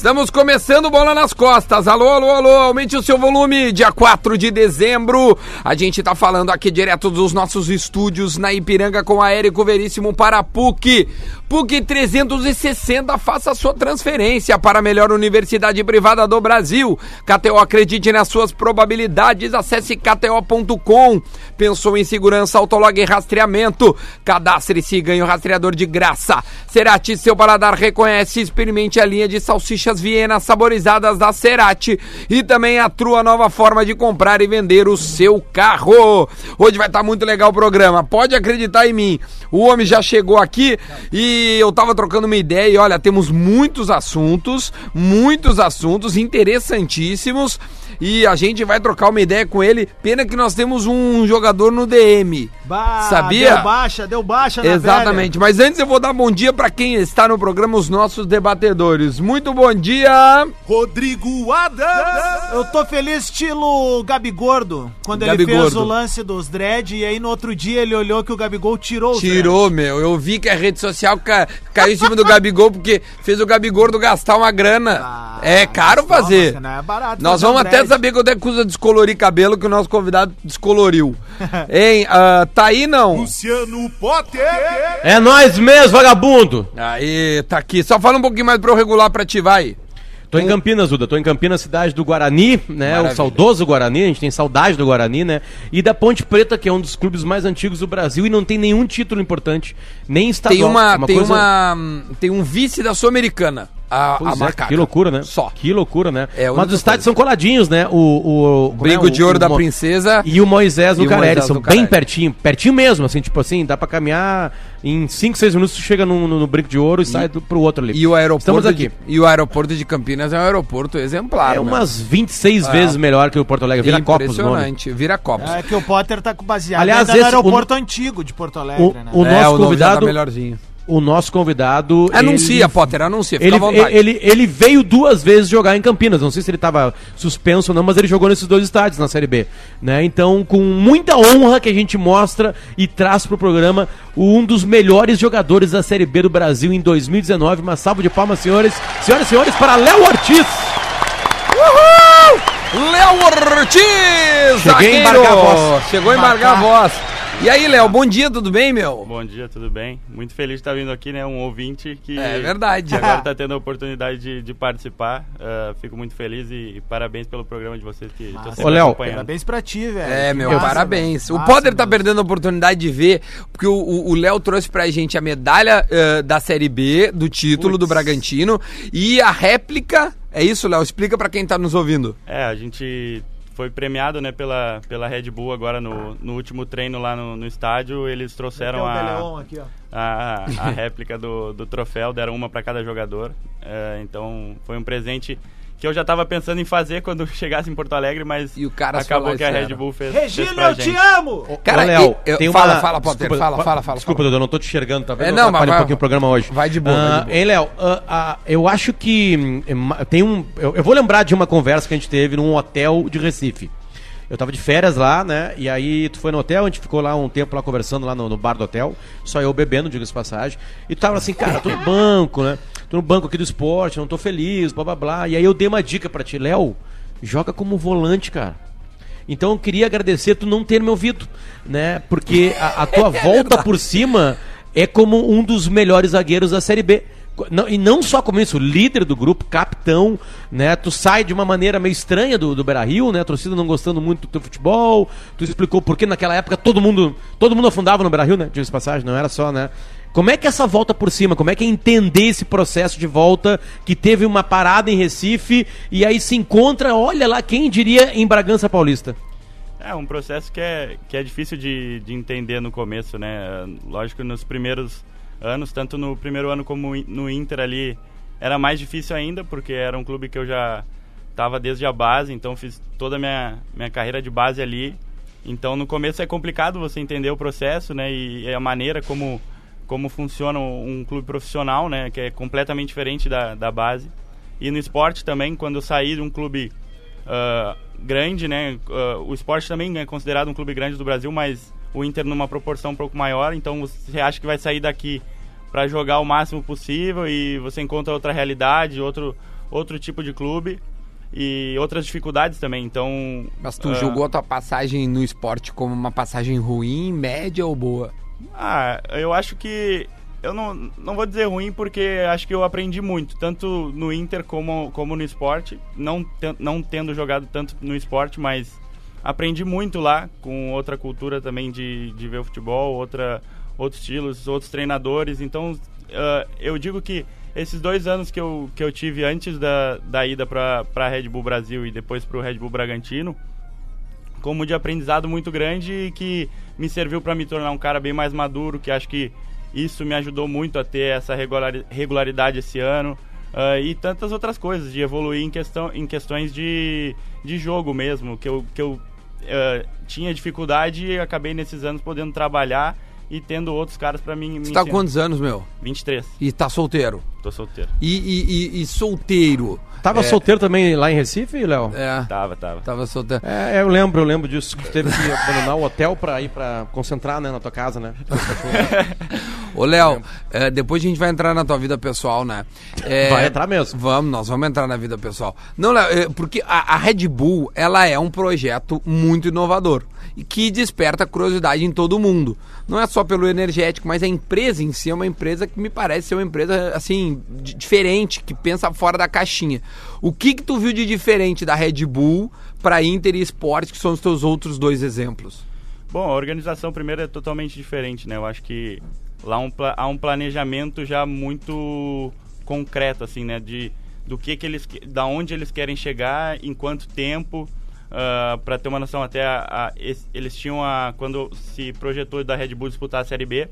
Estamos começando bola nas costas. Alô, alô, alô, aumente o seu volume. Dia 4 de dezembro. A gente tá falando aqui direto dos nossos estúdios na Ipiranga com a Érico Veríssimo para a PUC. PUC 360, faça sua transferência para a melhor universidade privada do Brasil. KTO, acredite nas suas probabilidades. Acesse kto.com. Pensou em segurança, autolog e rastreamento. Cadastre-se e ganhe o rastreador de graça. Cerati, seu paladar reconhece. Experimente a linha de salsicha salsichas Viena saborizadas da Cerati e também a Trua nova forma de comprar e vender o seu carro. Hoje vai estar tá muito legal o programa, pode acreditar em mim. O homem já chegou aqui e eu tava trocando uma ideia e olha, temos muitos assuntos, muitos assuntos interessantíssimos e a gente vai trocar uma ideia com ele. Pena que nós temos um jogador no DM. Bah, Sabia? Deu baixa, deu baixa na Exatamente. velha. Mas antes eu vou dar bom dia para quem está no programa, os nossos debatedores. Muito bom dia. Rodrigo Adams. Eu tô feliz estilo Gabigordo, quando ele fez Gabigordo. o lance dos dread e aí no outro dia ele olhou que o Gabigol tirou os Tirou, meu. Eu vi que a rede social ca- caiu em cima do Gabigol porque fez o Gabigordo gastar uma grana. Ah, é caro fazer. toma, Não é barato Nós fazer vamos um até dread. saber quando é que usa descolorir cabelo que o nosso convidado descoloriu. hein? ah, tá aí não? Luciano Potter. É nós mesmo, vagabundo! Aí, tá aqui. Só fala um pouquinho mais pra eu regular pra ti, vai. Tô em Campinas, Duda. Tô em Campinas, cidade do Guarani, né? Maravilha. O saudoso Guarani, a gente tem saudade do Guarani, né? E da Ponte Preta, que é um dos clubes mais antigos do Brasil e não tem nenhum título importante, nem estadual. Tem uma, É tem coisa- uma, tem um vice da Sul-Americana. A, Pois a é, macaca. que loucura, né? Só. Que loucura, né? É, Mas os estádios coisa. são coladinhos, né? O, o, o Brinco né? O- de ouro o da Mo- princesa. E o Moisés E o Lucarelli, Moisés são bem pertinho, pertinho mesmo, assim, tipo assim, dá pra caminhar em 5, 6 minutos, tu chega no, no, no brinco de ouro e, sai do, pro outro ali. E o aeroporto Estamos aqui. De, e o aeroporto de Campinas é um aeroporto exemplar. É meu. umas 26 É. vezes melhor que o Porto Alegre. Vira copos o. Impressionante. Vira copos. É que o Potter tá com baseado Aliás, ainda no esse- aeroporto antigo de Porto Alegre, O- né? o- é, nosso o novo já convidado- tá melhorzinho. O nosso convidado. Anuncia, ele- Potter, anuncia. Fica Ele, à vontade. ele, ele veio duas vezes jogar em Campinas. Não sei se ele estava suspenso ou não, mas ele jogou nesses dois estádios na Série B. Né? Então, com muita honra que a gente mostra e traz pro programa um dos melhores jogadores da Série B do Brasil em 2019. Uma salva de palmas, senhores. Senhoras e senhores, para Léo Ortiz. Léo Ortiz! Cheguei a embargar a voz. Chegou a embargar a voz. E aí, Léo, bom dia, tudo bem, meu? Bom dia, tudo bem? Muito feliz de estar vindo aqui, né? Um ouvinte que É verdade. agora está tendo a oportunidade de, de participar. Ah, fico muito feliz e, e parabéns pelo programa de vocês que estou sempre Ô, Léo, acompanhando. Parabéns pra ti, velho. É, Que meu, massa, parabéns. velho. O Potter tá perdendo a oportunidade de ver, porque o- o o Léo trouxe pra gente a medalha eh, da Série B, do título do Puts. Bragantino, e a réplica. É isso, Léo? Explica pra quem tá nos ouvindo. É, a gente foi premiado, né, pela, pela Red Bull agora no, no último treino lá no, no estádio. Eles trouxeram a, aqui, a, a réplica do, do troféu, deram uma para cada jogador. É, então foi um presente que eu já estava pensando em fazer quando chegasse em Porto Alegre, mas E o cara acabou que a Red. Bull fez. Regina, eu te amo! Cara, Ô, Léo, eu- tem fala, uma- fala, Potter, Desculpa, fala, fala, fala. Desculpa, fala. Dudu, eu não tô te enxergando, tá vendo? É, Eu não, mas vai- um pouquinho o programa hoje. vai de boa, vai de boa. Hein, Léo, ah, ah, eu acho que ma- tem um... Eu, eu vou lembrar de uma conversa que a gente teve num hotel de Recife. Eu tava de férias lá, né? E aí tu foi no hotel, a gente ficou lá um tempo lá conversando lá no, no bar do hotel, só eu bebendo, diga-se de passagem. E tava assim, cara, tô no banco, né? Tô no banco aqui do esporte, não tô feliz, blá blá blá. E aí eu dei uma dica pra ti, Léo, joga como volante, cara. Então eu queria agradecer tu não ter me ouvido, né? Porque a, a tua volta por cima é como um dos melhores zagueiros da Série B. Não- e não só como isso, líder do grupo, capitão, né? Tu sai de uma maneira meio estranha do, do Beira Rio, né? A torcida não gostando muito do teu futebol. Tu explicou por que naquela época todo mundo, todo mundo afundava no Beira Rio, né? Diga-se de passagem, não era só, né? Como é que essa volta por cima? Como é que é entender esse processo de volta que teve uma parada em Recife e aí se encontra, olha lá, quem diria em Bragança Paulista? É um processo que é, que é difícil de, de entender no começo, né? Lógico nos primeiros anos, tanto no primeiro ano como no Inter ali, era mais difícil ainda, porque era um clube que eu já estava desde a base, então fiz toda a minha, minha carreira de base ali. Então no começo é complicado você entender o processo, né? E a maneira como, como funciona um clube profissional, né? Que é completamente diferente da, da base. E no esporte também, quando eu saí de um clube uh, grande, né? Uh, o esporte também é considerado um clube grande do Brasil, mas o Inter numa proporção um pouco maior. Então você acha que vai sair daqui para jogar o máximo possível e você encontra outra realidade, outro, outro tipo de clube e outras dificuldades também. Então. Mas tu uh, julgou a tua passagem no esporte como uma passagem ruim, média ou boa? Ah, eu acho que. Eu não, não vou dizer ruim porque acho que eu aprendi muito, tanto no Inter como, como no esporte. Não, não tendo jogado tanto no esporte, mas aprendi muito lá, com outra cultura também de, de ver o futebol, outra, outros estilos, outros treinadores. Então, uh, eu digo que esses dois anos que eu, que eu tive antes da, da ida para Red Bull Brasil e depois para o Red Bull Bragantino, como de aprendizado muito grande e que me serviu para me tornar um cara bem mais maduro, que acho que isso me ajudou muito a ter essa regularidade esse ano. Uh, e tantas outras coisas, de evoluir em, questão, em questões de, de jogo mesmo, que eu, que eu uh, tinha dificuldade e acabei nesses anos podendo trabalhar e tendo outros caras para mim. Você tá com quantos anos, meu? 23. E tá solteiro? Tô solteiro. E, e, e, e solteiro? Tava é... solteiro também lá em Recife, Léo? É. Tava, tava. Tava solteiro. É, eu lembro, eu lembro disso. Que teve que abandonar o hotel pra ir pra concentrar, né, na tua casa, né? Ô, Léo, é, depois a gente vai entrar na tua vida pessoal, né? É, vai entrar mesmo. Vamos, nós vamos entrar na vida pessoal. Não, Léo, é, porque a, a Red Bull, ela é um projeto muito inovador e que desperta curiosidade em todo mundo. Não é só pelo energético, mas a empresa em si é uma empresa que me parece ser uma empresa, assim, diferente, que pensa fora da caixinha. O que que tu viu de diferente da Red Bull para Inter e Sport, que são os teus outros dois exemplos? Bom, a organização primeiro é totalmente diferente, né? Eu acho que lá um, há um planejamento já muito concreto, assim, né? De do que, que eles, da onde eles querem chegar, em quanto tempo. Uh, ah, para ter uma noção, até a, a, eles tinham a quando se projetou da Red Bull disputar a Série B,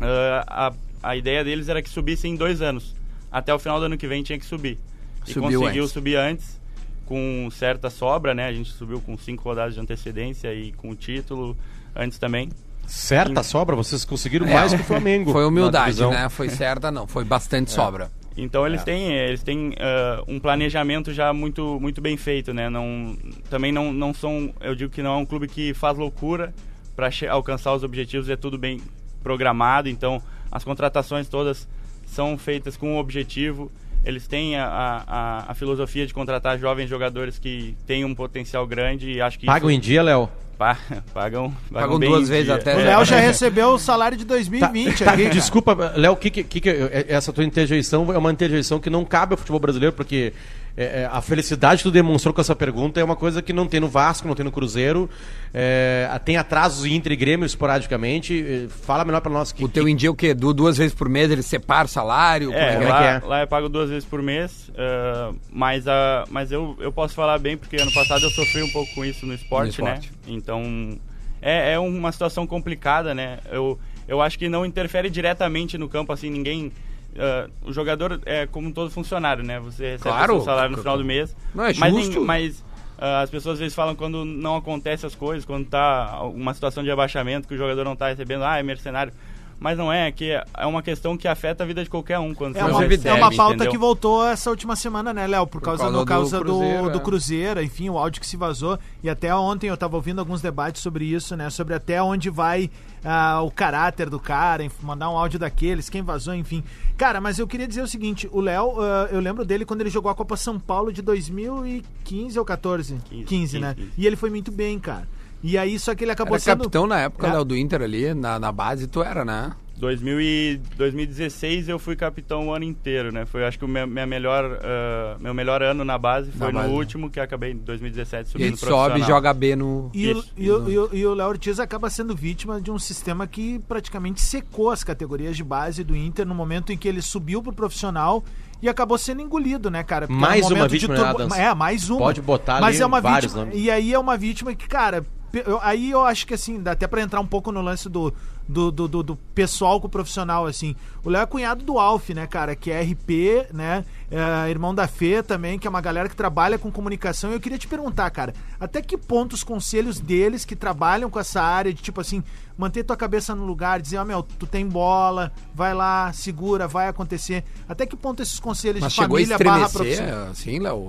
uh, a, a ideia deles era que subisse em dois anos. Até o final do ano que vem tinha que subir. Subiu e conseguiu antes. subir antes, com certa sobra, né? A gente subiu com cinco rodadas de antecedência e com o título antes também. Certa e... sobra? Vocês conseguiram mais é, que o Flamengo. Foi humildade, né? Foi certa, não. Foi bastante é. sobra. Então eles é. têm, eles têm uh, um planejamento já muito, muito bem feito, né? Não, também não, não são, eu digo que não é um clube que faz loucura para alcançar os objetivos, é tudo bem programado, então as contratações todas são feitas com um objetivo. Eles têm a, a, a filosofia de contratar jovens jogadores que têm um potencial grande e acho que Pagam isso... em dia, Léo? pagam, pagam, pagam duas vezes dia. até. O Léo já recebeu o salário de 2020 tá, aqui. Tá, desculpa, Léo, que, que, que, essa tua interjeição é uma interjeição que não cabe ao futebol brasileiro, porque é, é, a felicidade que tu demonstrou com essa pergunta é uma coisa que não tem no Vasco, não tem no Cruzeiro. É, tem atrasos entre Grêmio esporadicamente. É, fala melhor para nós. Que, o teu em dia o quê? Du duas vezes por mês ele separa o salário? É, é, lá, é? lá eu pago duas vezes por mês, uh, mas, uh, mas eu, eu posso falar bem porque ano passado eu sofri um pouco com isso no esporte, no esporte. né? Então é, é uma situação complicada, né? Eu, eu acho que não interfere diretamente no campo, assim, ninguém Uh, o jogador é como todo funcionário, né? Você recebe claro. o seu salário no final do mês. Não é mas, justo. mas uh, as pessoas às vezes falam quando não acontece as coisas, quando tá uma situação de abaixamento que o jogador não está recebendo, ah, é mercenário. Mas não é, que é uma questão que afeta a vida de qualquer um quando é você uma, recebe, É uma pauta entendeu? que voltou essa última semana, né, Léo? Por, por, causa, causa, do, causa do, Cruzeiro, do, é. Cruzeiro, enfim, o áudio que se vazou. E até ontem eu estava ouvindo alguns debates sobre isso, né? Sobre até onde vai uh, o caráter do cara, mandar um áudio daqueles, quem vazou, enfim. Cara, mas eu queria dizer o seguinte: o Léo, uh, eu lembro dele quando ele jogou a Copa São Paulo de 2015 ou 14? 15, 15 né? 15. E ele foi muito bem, cara. E aí, só que ele acabou era sendo... capitão na época, é. Léo, do Inter ali, na, na base, tu era, né? 2000 e 2016 eu fui capitão o ano inteiro, né? Foi acho que o meu, minha melhor, uh, meu melhor ano na base foi na no base. último, que acabei em 2017 subindo e ele sobe e joga B no... E, o, e, o, e o Léo Ortiz acaba sendo vítima de um sistema que praticamente secou as categorias de base do Inter no momento em que ele subiu pro profissional e acabou sendo engolido, né, cara? Porque mais um uma vítima, turbo... né, É, mais uma. Pode botar Mas ali é uma vários vítima... E aí é uma vítima que, cara, eu, aí eu acho que assim, dá até para entrar um pouco no lance do, do, do, do, do pessoal com o profissional, assim. O Léo é cunhado do Alf, né, cara, que é RP, né, é, irmão da Fê também, que é uma galera que trabalha com comunicação. E eu queria te perguntar, cara, até que ponto os conselhos deles que trabalham com essa área de, tipo assim, manter tua cabeça no lugar, dizer, ó, oh, meu, tu tem bola, vai lá, segura, vai acontecer. Até que ponto esses conselhos Mas de família barra profissional... Sim, Léo,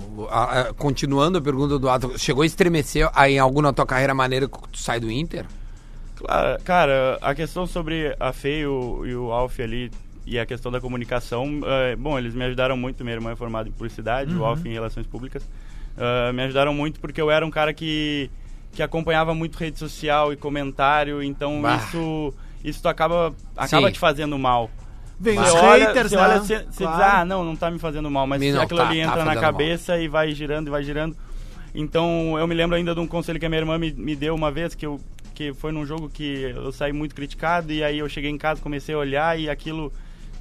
continuando a pergunta do Ato, chegou a estremecer em algum na tua carreira maneira que tu sai do Inter? Claro, cara, a questão sobre a Fê e o, e o Alf ali e a questão da comunicação, é, bom, eles me ajudaram muito. Minha irmã é formada em publicidade, uhum. o Alf em relações públicas. Uh, me ajudaram muito porque eu era um cara que, que acompanhava muito rede social e comentário, então bah. isso isso acaba acaba te fazendo mal. Vem os haters, você né? olha, você, você claro. diz, ah, não, não tá me fazendo mal, mas não, aquilo tá, ali tá entra tá na cabeça mal. e vai girando e vai girando. Então, eu me lembro ainda de um conselho que a minha irmã me, me deu uma vez, que eu que foi num jogo que eu saí muito criticado e aí eu cheguei em casa, comecei a olhar e aquilo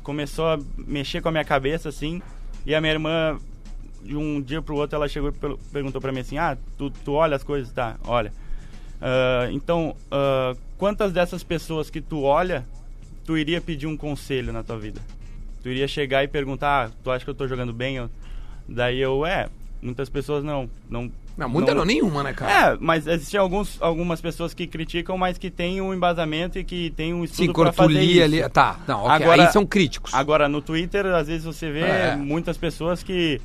começou a mexer com a minha cabeça, assim. E a minha irmã, de um dia pro outro, ela chegou e perguntou para mim assim: Ah, tu, tu olha as coisas? Tá, olha. Uh, então, uh, quantas dessas pessoas que tu olha, tu iria pedir um conselho na tua vida? Tu iria chegar e perguntar: ah, Tu acha que eu tô jogando bem? Daí eu, é, muitas pessoas não, não não, muita não, não, nenhuma, né, cara? É, mas existem alguns, algumas pessoas que criticam, mas que têm um embasamento e que têm um estudo para fazer isso. ali, tá, não, okay. agora, aí são críticos. Agora, no Twitter, às vezes você vê é. muitas pessoas que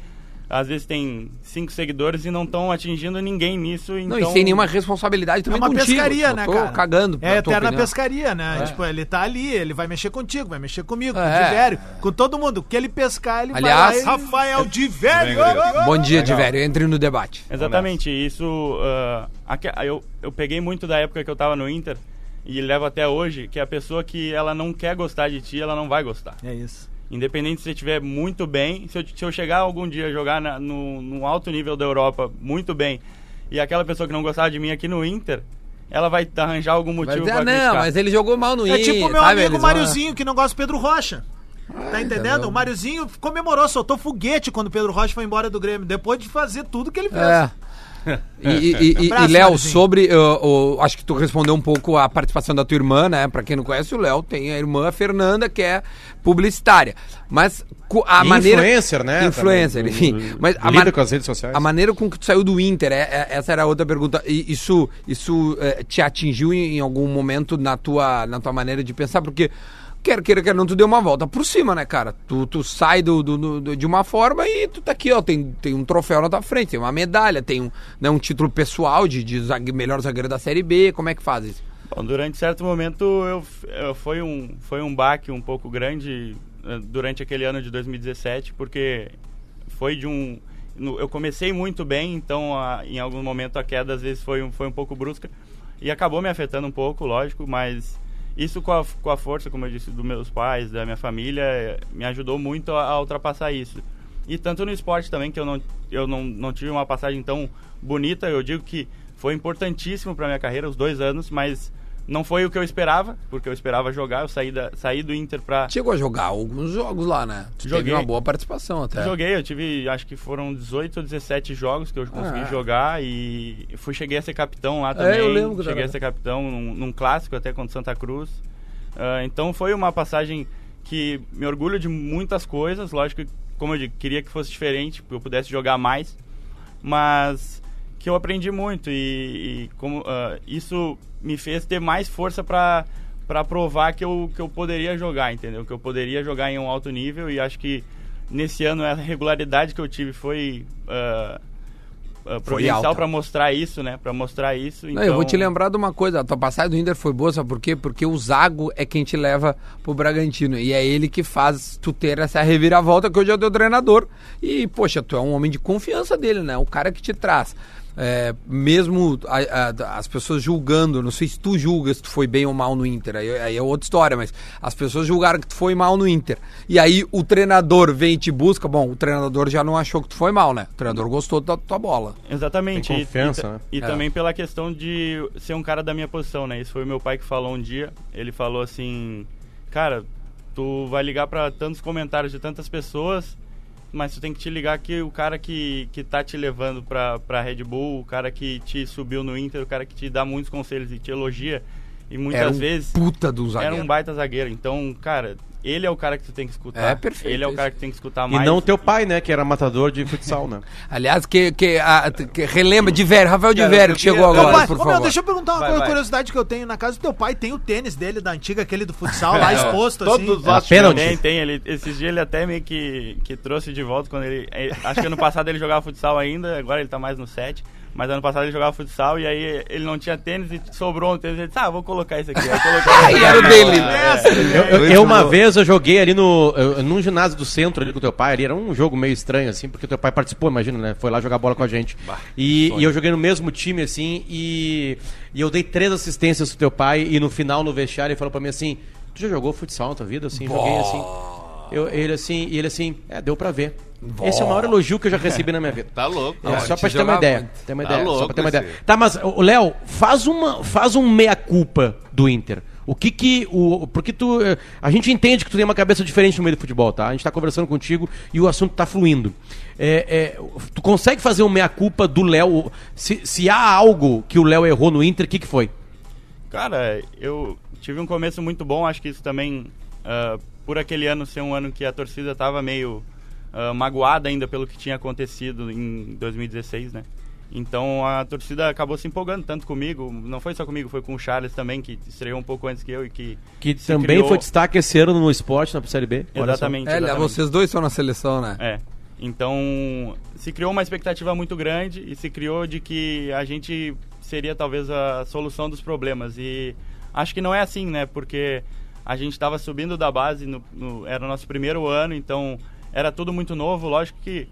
às vezes tem cinco seguidores e não estão atingindo ninguém nisso. Então... Não, e então sem nenhuma responsabilidade também é uma contigo. pescaria, né, cara? cagando. É eterna pescaria, né? É. Tipo, ele tá ali, ele vai mexer contigo, vai mexer comigo, é. com o Divério, com todo mundo. O que ele pescar, ele Aliás, vai e... Rafael Divério! Bom dia, Divério. Entre no debate. Exatamente. Isso... Uh, aqui, eu, eu peguei muito da época que eu tava no Inter e levo até hoje, que a pessoa que ela não quer gostar de ti, ela não vai gostar. É isso. Independente se você estiver muito bem, se eu, se eu chegar algum dia a jogar na, no, no alto nível da Europa muito bem, e aquela pessoa que não gostava de mim aqui no Inter, ela vai arranjar algum motivo para Não, mas ele jogou mal no Inter. É tipo o meu sabe? amigo Máriozinho, vão... que não gosta do Pedro Rocha. Tá entendendo? O Máriozinho comemorou, soltou foguete quando o Pedro Rocha foi embora do Grêmio, depois de fazer tudo que ele fez. É. E, e, e, e Léo, sobre. Uh, uh, acho que tu respondeu um pouco a participação da tua irmã, né? Pra quem não conhece, o Léo tem a irmã Fernanda, que é publicitária. Mas a e maneira. Influencer, né? Influencer, Também, enfim. Mas a man... com as redes sociais. A maneira com que tu saiu do Inter, é, é, essa era a outra pergunta. E isso, isso é, te atingiu em, em, algum momento na tua, na tua maneira de pensar? Porque quer queira, quer não, tu deu uma volta por cima, né, cara? Tu, tu sai do, do, do, de uma forma e tu tá aqui, ó, tem, tem um troféu na tua frente, tem uma medalha, tem um, né, um título pessoal de, de zague, melhor zagueiro da Série B, como é que faz isso? Bom, durante certo momento eu, eu, foi, um, foi um baque um pouco grande eh, durante aquele ano de 2017, porque foi de um... Eu comecei muito bem, então a, em algum momento a queda às vezes foi, foi um pouco brusca e acabou me afetando um pouco, lógico, mas isso com a, com a força, como eu disse, dos meus pais, da minha família, me ajudou muito a, a ultrapassar isso. E tanto no esporte também, que eu não, eu não, não tive uma passagem tão bonita, eu digo que foi importantíssimo para minha carreira, os dois anos, mas não foi o que eu esperava, porque eu esperava jogar, eu saí, da, saí do Inter pra... Chegou a jogar alguns jogos lá, né? Tu Joguei. Teve uma boa participação até. Joguei, eu tive, acho que foram 18 ou 17 jogos que eu consegui ah. jogar e fui, cheguei a ser capitão lá também. É, eu lembro. Cheguei a ser capitão num, num clássico até contra Santa Cruz. Uh, então foi uma passagem que me orgulho de muitas coisas, lógico que, como eu digo, queria que fosse diferente, que eu pudesse jogar mais, mas que eu aprendi muito e, e como uh, isso me fez ter mais força para para provar que eu, que eu poderia jogar, entendeu? Que eu poderia jogar em um alto nível e acho que nesse ano a regularidade que eu tive foi uh, uh, providencial para mostrar isso, né? Para mostrar isso. Então... Não, eu vou te então lembrar de uma coisa, a tua passagem do Inter foi boa, sabe por quê? Porque o Zago é quem te leva pro Bragantino e é ele que faz tu ter essa reviravolta que hoje é o teu treinador. E, poxa, tu é um homem de confiança dele, né? O cara que te traz é, mesmo a, a, as pessoas julgando, não sei se tu julgas se tu foi bem ou mal no Inter, aí, aí, é outra história, mas as pessoas julgaram que tu foi mal no Inter. E aí o treinador vem e te busca, bom, o treinador já não achou que tu foi mal, né? O treinador gostou da tua bola. Exatamente. Tem confiança, e, né? e, e é. também pela questão de ser um cara da minha posição, né? Isso foi o meu pai que falou um dia. Ele falou assim, cara, tu vai ligar para tantos comentários de tantas pessoas mas tu tem que te ligar que o cara que, que tá te levando pra, pra Red Bull, o cara que te subiu no Inter, o cara que te dá muitos conselhos e te elogia, E muitas Era um vezes puta do era zagueiro. um baita zagueiro. Então, cara, ele é o cara que tu tem que escutar. É, perfeito Ele é o cara que tem que escutar E mais. não teu pai, né? Que era matador de futsal, né? Aliás, que, que, a- que relembra de velho, Rafael de velho, que chegou agora, pai- por Ô, favor. meu, deixa eu perguntar uma Vai, coisa- vai. curiosidade que eu tenho. Na casa do teu pai tem o tênis dele, da antiga, aquele do futsal, lá exposto, assim. Todos Era pênalti. Tem, tem. Ele, esses dias ele até meio que, que trouxe de volta quando ele. eh, Acho que ano passado ele jogava futsal ainda, agora ele tá mais no 7. Mas ano passado ele jogava futsal e aí ele não tinha tênis e sobrou um tênis. Ele disse, ah, vou colocar esse aqui. Aqui. era o dele. Eu, eu- eu uma vez eu joguei ali no eu- num ginásio do centro ali com teu pai, ali era um jogo meio estranho assim, porque teu pai participou, imagina, né? Foi lá jogar bola com a gente. E, e eu joguei no mesmo time assim e, e eu dei três assistências pro teu pai e no final no vestiário ele falou pra mim assim: "Tu já jogou futsal na tua vida?" assim, joguei assim. Eu, ele assim, e ele assim, é, deu pra ver. Esse é o maior elogio que eu já recebi na minha vida. Tá louco. É, Não, só pra te ter uma ideia. muito. Ter uma Tá ideia só louco pra ter uma ideia. Tá, mas, o Léo, faz, uma, faz um meia-culpa do Inter. O que que. O, porque tu. eh, A gente entende que tu tem uma cabeça diferente no meio do futebol, tá? A gente tá conversando contigo e o assunto tá fluindo. É, é, tu consegue fazer um meia-culpa do Léo? Se, se há algo que o Léo errou no Inter, o que, que foi? Cara, eu tive um começo muito bom, acho que isso também, ah, por aquele ano ser um ano que a torcida tava meio ah, magoada ainda pelo que tinha acontecido em 2016, né? Então a torcida acabou se empolgando tanto comigo, não foi só comigo, foi com o Charles também, que estreou um pouco antes que eu e que. Que também criou- foi destaque esse ano no esporte, na Série B. Exatamente. É, exatamente. vocês dois estão na seleção, né? É. Então, se criou uma expectativa muito grande e se criou de que a gente seria talvez a solução dos problemas. E acho que não é assim, né? Porque a gente estava subindo da base, no, no- era o nosso primeiro ano, então era tudo muito novo. Lógico que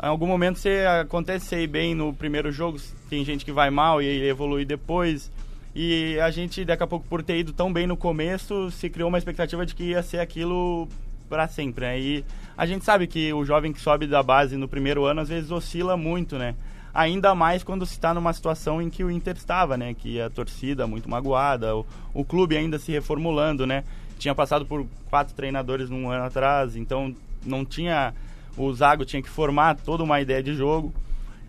em algum momento você ir bem no primeiro jogo, tem gente que vai mal e evolui depois. E a gente, daqui a pouco, por ter ido tão bem no começo, se criou uma expectativa de que ia ser aquilo para sempre, né? E a gente sabe que o jovem que sobe da base no primeiro ano, às vezes oscila muito, né? Ainda mais quando se está numa situação em que o Inter estava, né? Que a torcida muito magoada, o, o clube ainda se reformulando, né? Tinha passado por quatro treinadores num ano atrás, então não tinha... O Zago tinha que formar toda uma ideia de jogo.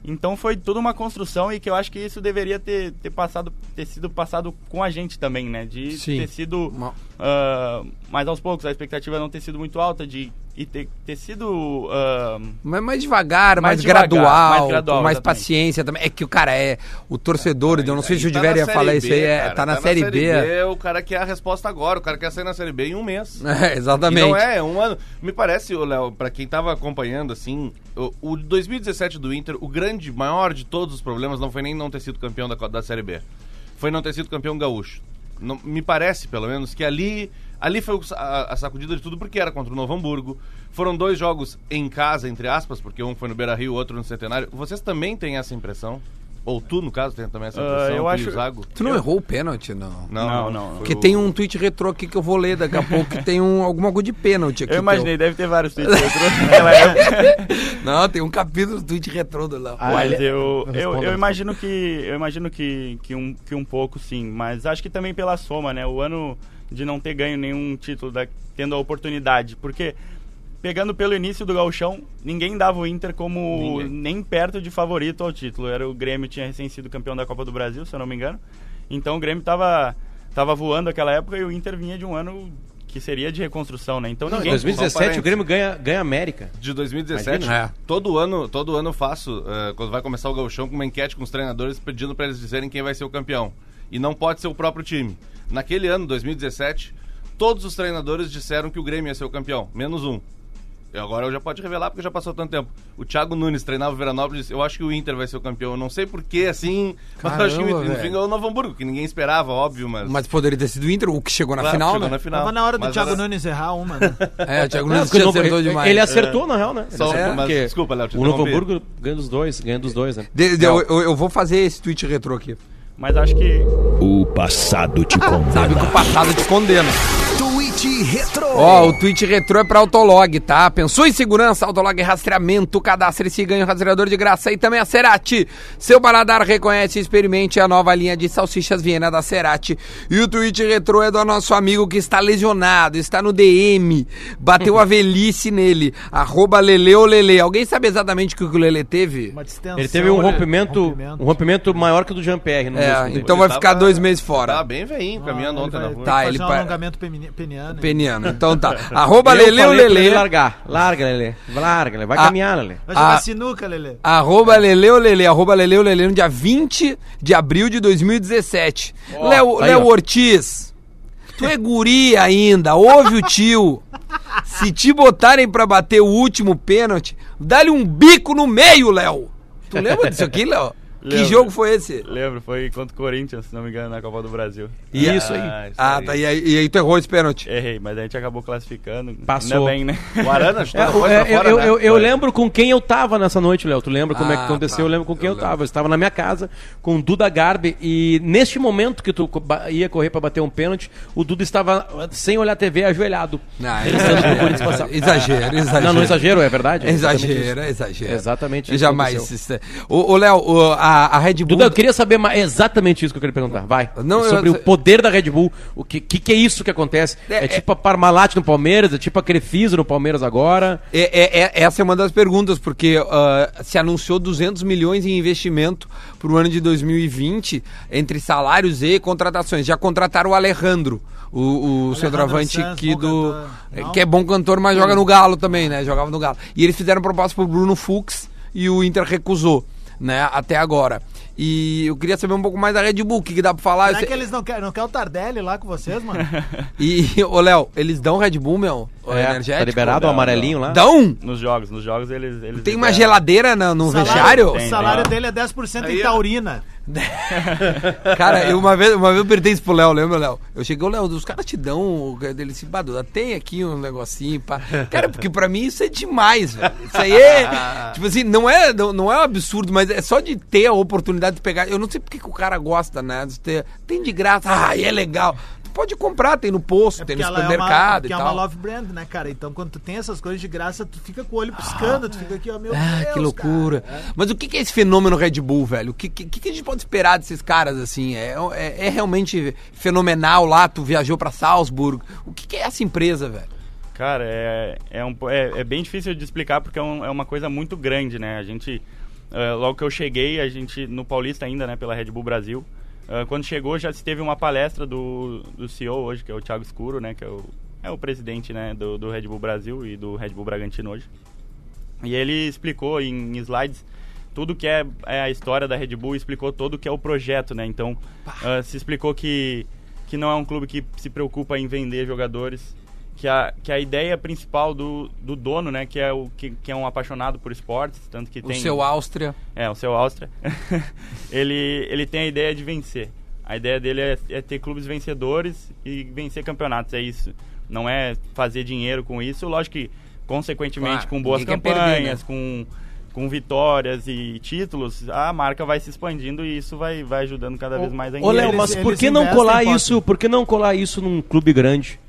Então foi toda uma construção e que eu acho que isso deveria ter, ter passado, ter sido passado com a gente também, né? De Sim. ter sido Uma- ah, mas aos poucos, a expectativa não ter sido muito alta de e ter, ter sido Mas mais devagar, mais, Mais devagar, gradual, mais gradual, mais paciência também. É que o cara é o torcedor, eu não sei se o Aí tá Série falar B, isso aí, é, cara, tá na Série B. é o cara quer a resposta agora, o cara quer sair na Série B em um mês. É, exatamente. não é, é um ano. Me parece, Léo, pra quem tava acompanhando, assim, o, o 2017 do Inter, o grande, maior de todos os problemas não foi nem não ter sido campeão da, da Série B. Foi não ter sido campeão gaúcho. Não- me parece, pelo menos, que ali, ali foi a, a sacudida de tudo, porque era contra o Novo Hamburgo. Foram dois jogos em casa, entre aspas, porque um foi no Beira Rio, outro no Centenário. Vocês também têm essa impressão? Ou tu, no caso, tem também essa Ah, impressão? eu tu e acho- Zago? Tu não errou o pênalti, não. Não, não. foi Porque o- tem um tweet retrô aqui que eu vou ler daqui a pouco, que tem um, alguma coisa de pênalti aqui. Eu imaginei, teu. deve ter vários tweets retrô época. Não, tem um capítulo do tweet retrô do Léo. Ah, Mas ele- eu, eu, eu imagino que eu imagino que, que, um, que um pouco sim, mas acho que também pela soma, né? O ano de não ter ganho nenhum título, da, tendo a oportunidade, porque pegando pelo início do gauchão, ninguém dava o Inter como Ninguém. nem perto de favorito ao título. Era o Grêmio tinha recém sido campeão da Copa do Brasil, se eu não me engano. Então o Grêmio tava tava voando naquela época e o Inter vinha de um ano que seria de reconstrução, né? Então Não, em ninguém 2017 o Grêmio ganha, ganha América. de 2017. Imagina. É. Todo ano, todo ano eu faço, eh, quando vai começar o gauchão, com uma enquete com os treinadores pedindo para eles dizerem quem vai ser o campeão. E não pode ser o próprio time. Naquele ano, 2017, todos os treinadores disseram que o Grêmio ia ser o campeão, menos um. E agora eu já pode revelar porque já passou tanto tempo. O Thiago Nunes treinava o Veranópolis, eu acho que o Inter vai ser o campeão. Eu não sei porquê, assim, mas eu acho que o Caramba, Inter, no fim ganhou o Novo Hamburgo, que ninguém esperava, óbvio, mas... Mas poderia ter sido o Inter, o que chegou na Claro, final, chegou né? na final. Tava na hora do Mas Thiago era- Nunes errar uma, né? É, o Thiago Não, Nunes porque o Novo- acertou ele, demais. ele acertou, na real, né? Ele Só- acertou, mas porque desculpa, Léo, O Novo. Hamburgo ganha dos dois, ganha dos dois, né? De- de- eu, eu- eu vou fazer esse tweet retrô aqui. Mas acho que O passado te Sabe que condena. o passado te condena. Tweet Retro. Ó, o tweet retrô é pra Autolog, tá? Pensou em segurança? Autolog é rastreamento, cadastre-se e ganha um rastreador de graça. E também a Cerati. Seu paladar reconhece e experimente a nova linha de salsichas Viena da Cerati. E o tweet retrô é do nosso amigo que está lesionado, está no DM. Bateu a velhice nele. Arroba Lele. Alguém sabe exatamente o que o Lele teve? Uma distensão. Ele teve um rompimento, rompimento. um rompimento maior que o do Jean-Pierre É, então vai ficar dois meses fora. Tá bem veinho, caminhando Ah, ontem na vai- rua. Tá, ele um pa- alongamento peni- peniano. Peniano. Então tá. Arroba Lele Lele. largar. Larga, Lele. Larga, Lele. Vai Ah. caminhar, Lele. Vai jogar Ah. sinuca, Lelê. Arroba Leleu Lele, arroba Leleu Lele, no dia 20 de abril de 2017. Léo, tá aí, Léo ó. Ortiz, tu é guri ainda, ouve o tio. Se te botarem pra bater o último pênalti, dá-lhe um bico no meio, Léo. Tu lembra disso aqui, Léo? Que Lembro. jogo foi esse? Lembro, foi contra o Corinthians, se não me engano, na Copa do Brasil. Isso aí. Ah, isso Ah, aí. tá. E aí, e aí tu errou esse pênalti. Errei, mas a gente acabou classificando. Passou. Ainda bem, né? O Arana chutou É, depois é, pra fora, eu, né? eu, eu lembro com quem eu tava nessa noite, Léo. Tu lembra como é que Ah, aconteceu? tá. Eu lembro com quem Eu eu, tava. Eu estava na minha casa com o Duda Garbi e neste momento que tu ia correr pra bater um pênalti, o Duda estava sem olhar a TV, ajoelhado. Corinthians passar. exagero, exagero. Não, não exagero, é verdade. é Exagero, isso. exagero. Exatamente isso que Jamais. isso é- Ô, Léo, ô, a, a Red Bull. Duda, eu queria saber mais, exatamente isso que eu queria perguntar. Vai. Não, eu- Sobre o poder da Red Bull. O que, que, que é isso que acontece? É, É, tipo a Parmalat no Palmeiras, é tipo a Crefisa no Palmeiras agora. É, é- é- essa é uma das perguntas, porque ah, se anunciou 200 milhões em investimento para o ano de 2020 entre salários e contratações. Já contrataram o Alejandro, o, o centroavante aqui do. cantor. é? Que é bom cantor, mas joga no Galo também, né? Jogava no Galo. E eles fizeram proposta pro Bruno Fux e o Inter recusou, né? Até agora. E eu queria saber um pouco mais da Red Bull, o que, que dá pra falar? Eu Será sei- que eles não querem, não quer o Tardelli lá com vocês, mano? E, ô Léo, eles dão Red Bull, meu? O É, energético? tá liberado o Não, amarelinho lá? Dão? Nos jogos, nos jogos eles. eles Tem uma liberam. geladeira na- no Salário- vestiário? O Tem, salário tem. dele é 10% Aí, em taurina. Cara, eu uma vez, uma vez eu perguntei isso pro Léo, lembra, Léo? Eu cheguei, Léo, os caras te dão. Ele disse, Baduda, tem aqui um negocinho. Pá. Cara, porque pra mim isso é demais, velho. Isso aí é. tipo assim, não é, não, não é um absurdo, mas é só de ter a oportunidade de pegar. Eu não sei porque que o cara gosta, né? De ter, tem de graça, ah, é legal. Tu pode comprar, tem no posto, tem no ela é uma, supermercado e é tal. uma love brand, né, cara? Então quando tu tem essas coisas de graça, tu fica com o olho piscando, tu fica aqui, ó, meu Ah, Deus, que loucura. cara. Mas o que que é esse fenômeno Red Bull, velho? O que, que, que a gente pode esperar desses caras, assim? É, é, é realmente fenomenal lá? Tu viajou pra Salzburg. O que, que é essa empresa, velho? Cara, é, é, um, é, é bem difícil de explicar porque é, um- é uma coisa muito grande, né? A gente, eh, logo que eu cheguei, a gente, no Paulista ainda, né, pela Red Bull Brasil, eh, quando chegou já se teve uma palestra do, do CEO hoje, que é o Thiago Escuro, né, que é o, é o presidente, né, do, do Red Bull Brasil e do Red Bull Bragantino hoje. E ele explicou em, slides tudo que é, é a história da Red Bull, explicou todo o que é o projeto, né? Então, ah, se explicou que, que não é um clube que se preocupa em vender jogadores, que a, que a ideia principal do, do dono, né, que é o que, que é um apaixonado por esportes, tanto que O tem seu Áustria. é, o seu Áustria. ele, ele tem a ideia de vencer. A ideia dele é, é ter clubes vencedores e vencer campeonatos. É isso. Não é fazer dinheiro com isso. Lógico que, consequentemente, Claro, com boas quer perder, campanhas, né? com, com vitórias e títulos, a marca vai se expandindo e isso vai, vai ajudando cada vez mais a Ô, Léo, mas por que não colar isso? Por que não colar isso num clube grande?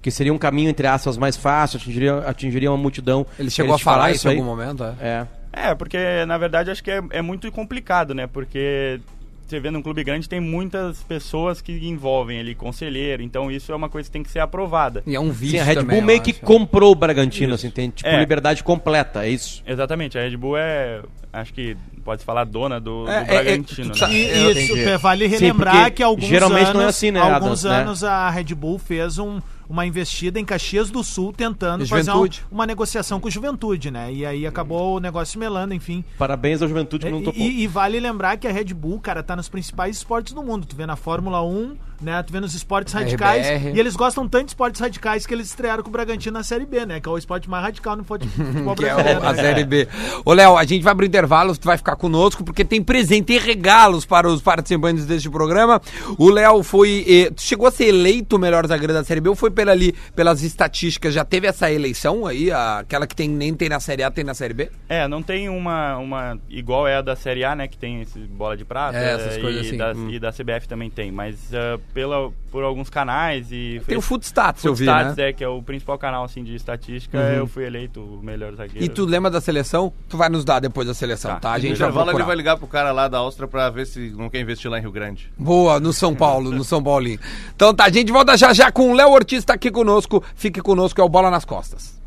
Que seria um caminho, entre aspas, mais fácil, atingiria, atingiria uma multidão. Ele chegou a falar isso em aí? algum momento, é? É. É, porque na verdade acho que é, é muito complicado, né? Porque você vê num clube grande tem muitas pessoas que envolvem ali, conselheiro, então isso é uma coisa que tem que ser aprovada. E é um vídeo Sim, a Red também, Bull meio que acho. comprou o Bragantino, Isso. assim, tem tipo É. liberdade completa, é isso? Exatamente, a Red Bull é, acho que pode falar dona do, do É, é, é, Bragantino. tu né? E isso, vale Sim, relembrar porque que alguns geralmente anos, não é assim, né, alguns Adams, né? anos a Red Bull fez um, uma investida em Caxias do Sul tentando fazer um- uma negociação com Juventude, né? E aí acabou o negócio melando, enfim. Parabéns à juventude que não topou. E, e vale lembrar que a Red Bull, cara, tá nos principais esportes do mundo. Tu vê na Fórmula 1, né? Tu vê nos esportes radicais. RBR. E eles gostam tanto de esportes radicais que eles estrearam com o Bragantino na Série B, né? Que é o esporte mais radical no fute- futebol Que é brasileiro. o- a né? Série B. Ô, Léo, a gente vai pro intervalo, tu vai ficar conosco, porque tem presente e regalos para os participantes deste programa. O Léo foi. eh, tu chegou a ser eleito o melhor zagueiro da Série B ou foi pela ali, pelas estatísticas? Já teve essa eleição aí? a- aquela que tem, nem tem na Série A, tem na Série B? É, não tem uma, uma igual é a da Série A, né, que tem esse bola de prata É, essas e, coisas assim. da, Hum. e da CBF também tem, mas ah, pela, por alguns canais e... Tem o Footstats, eu vi, né? É, que é o principal canal, assim, de estatística, eu fui eleito o melhor zagueiro. E tu lembra da seleção? Tu vai nos dar depois da seleção, tá? Tá. A gente vai intervalo ele vai ligar pro cara lá da Áustria pra ver se não quer investir lá em Rio Grande. Boa, no São Paulo, no São Paulinho. Então tá, a gente volta já já com o Léo Ortiz tá aqui conosco. Fique conosco, é o Bola nas Costas.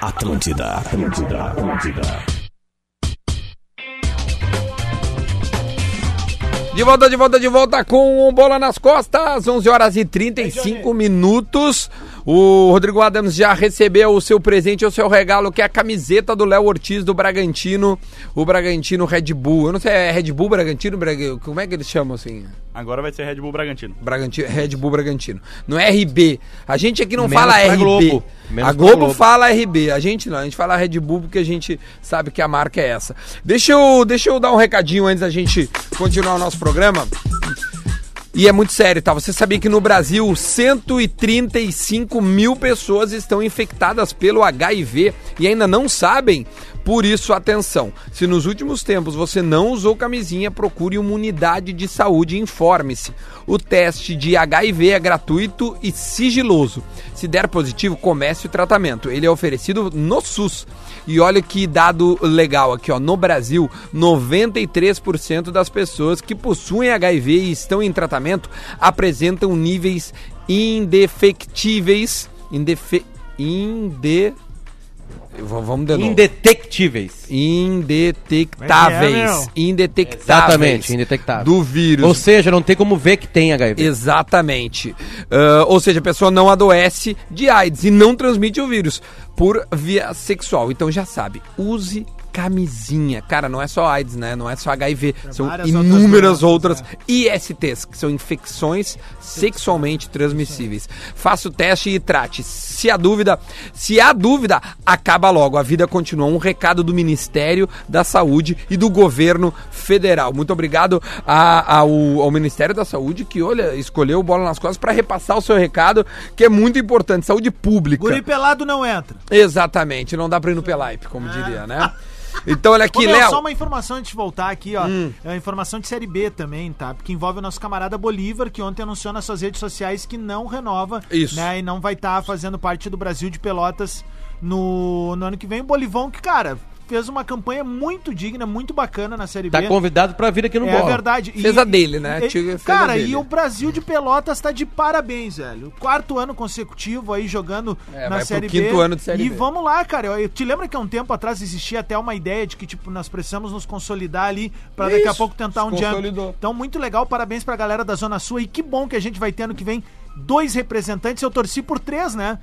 Atlântida, Atlântida, Atlântida. De volta, de volta, de volta com o Bola nas Costas, 11 horas e 35 minutos. O Rodrigo Adams já recebeu o seu presente, o seu regalo, que é a camiseta do Léo Ortiz do Bragantino, o Bragantino Red Bull. Eu não sei, é Red Bull Bragantino? Braga- Como é que eles chamam assim? Agora vai ser Red Bull Bragantino. Bragantino, Red Bull Bragantino. Não é RB. A gente aqui não Menos fala pra RB. Globo. Menos a Globo, Globo. fala RB. A gente não. A gente fala Red Bull porque a gente sabe que a marca é essa. Deixa eu, deixa eu dar um recadinho antes da gente continuar o nosso programa. E é muito sério, tá? Você sabia que no Brasil 135 mil pessoas estão infectadas pelo HIV e ainda não sabem? Por isso, atenção. Se nos últimos tempos você não usou camisinha, procure uma unidade de saúde e informe-se. O teste de HIV é gratuito e sigiloso. Se der positivo, comece o tratamento. Ele é oferecido no SUS. E olha que dado legal aqui, ó. No Brasil, 93% das pessoas que possuem HIV e estão em tratamento apresentam níveis indefectíveis. Indefe, inde, vamos de novo. Indetectíveis. Indetectáveis. É, meu. Indetectáveis. Exatamente, indetectáveis. Do vírus. Ou seja, não tem como ver que tem HIV. Exatamente. Ah, ou seja, a pessoa não adoece de AIDS e não transmite o vírus por via sexual. Então já sabe, use camisinha. Cara, não é só AIDS, né? Não é só HIV. são inúmeras outras outras ISTs, que são infecções sexualmente transmissíveis. Faça o teste e trate. Se há dúvida, se há dúvida, acaba logo. A vida continua. Um recado do Ministério da Saúde e do governo federal. Muito obrigado a- ao, ao Ministério da Saúde que, olha, escolheu o Bola nas Costas para repassar o seu recado, que é muito importante. Saúde pública. Guri pelado não entra. Exatamente. Não dá pra ir no Pelaipe, como diria, né? Então, olha aqui, Léo. só uma informação antes de voltar aqui, ó. Hum. É uma informação de Série B também, tá? Porque envolve o nosso camarada Bolívar, que ontem anunciou nas suas redes sociais que não renova. Isso. Né? E não vai estar fazendo parte do Brasil de Pelotas no, no ano que vem. O Bolivão, que, cara, fez uma campanha muito digna, muito bacana na Série Tá B. convidado pra vir aqui no É Bola. verdade. Fez a dele, né? e- cara, dele. e o Brasil de Pelotas tá de parabéns, velho. Quarto ano consecutivo aí jogando É, na Série quinto B. ano de Série e B. vamos lá, cara. Eu, eu te lembra que há um tempo atrás existia até uma ideia de que, tipo, nós precisamos nos consolidar ali pra daqui a pouco tentar um jump. consolidou. Então, muito legal. Parabéns pra galera da Zona Sul. E que bom que a gente vai ter ano que vem dois representantes. Eu torci por três, né?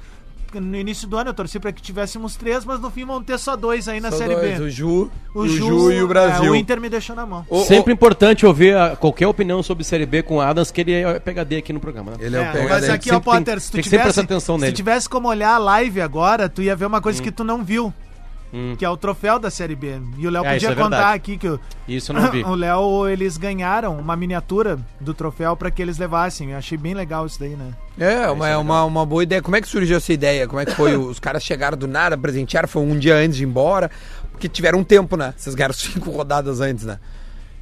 No início do ano eu torci pra que tivéssemos três, mas no fim vão ter só dois aí na Só Série dois, B. O Ju, O, o Ju, Ju e o Brasil. é, o Inter me deixou na mão. O- Sempre importante ouvir a- qualquer opinião sobre Série B com o Adams, que ele é PHD aqui no programa. Né? Ele é, o É, PHD. mas aqui, ó, Sempre tem- Potter, se tu tivesse, atenção se nele. tivesse como olhar a live agora, tu ia ver uma coisa que tu não viu. Hum. Que é o troféu da Série B. E o Léo É, podia é contar verdade. aqui que o, Isso não vi. o Léo, eles ganharam uma miniatura do troféu pra que eles levassem. Eu achei bem legal isso daí, né? É, uma, é uma, uma boa ideia. Como é que surgiu essa ideia? Como é que foi? Os caras chegaram do nada, presentearam, foi um dia antes de ir embora. Porque tiveram um tempo, né? Vocês ganharam cinco rodadas antes, né?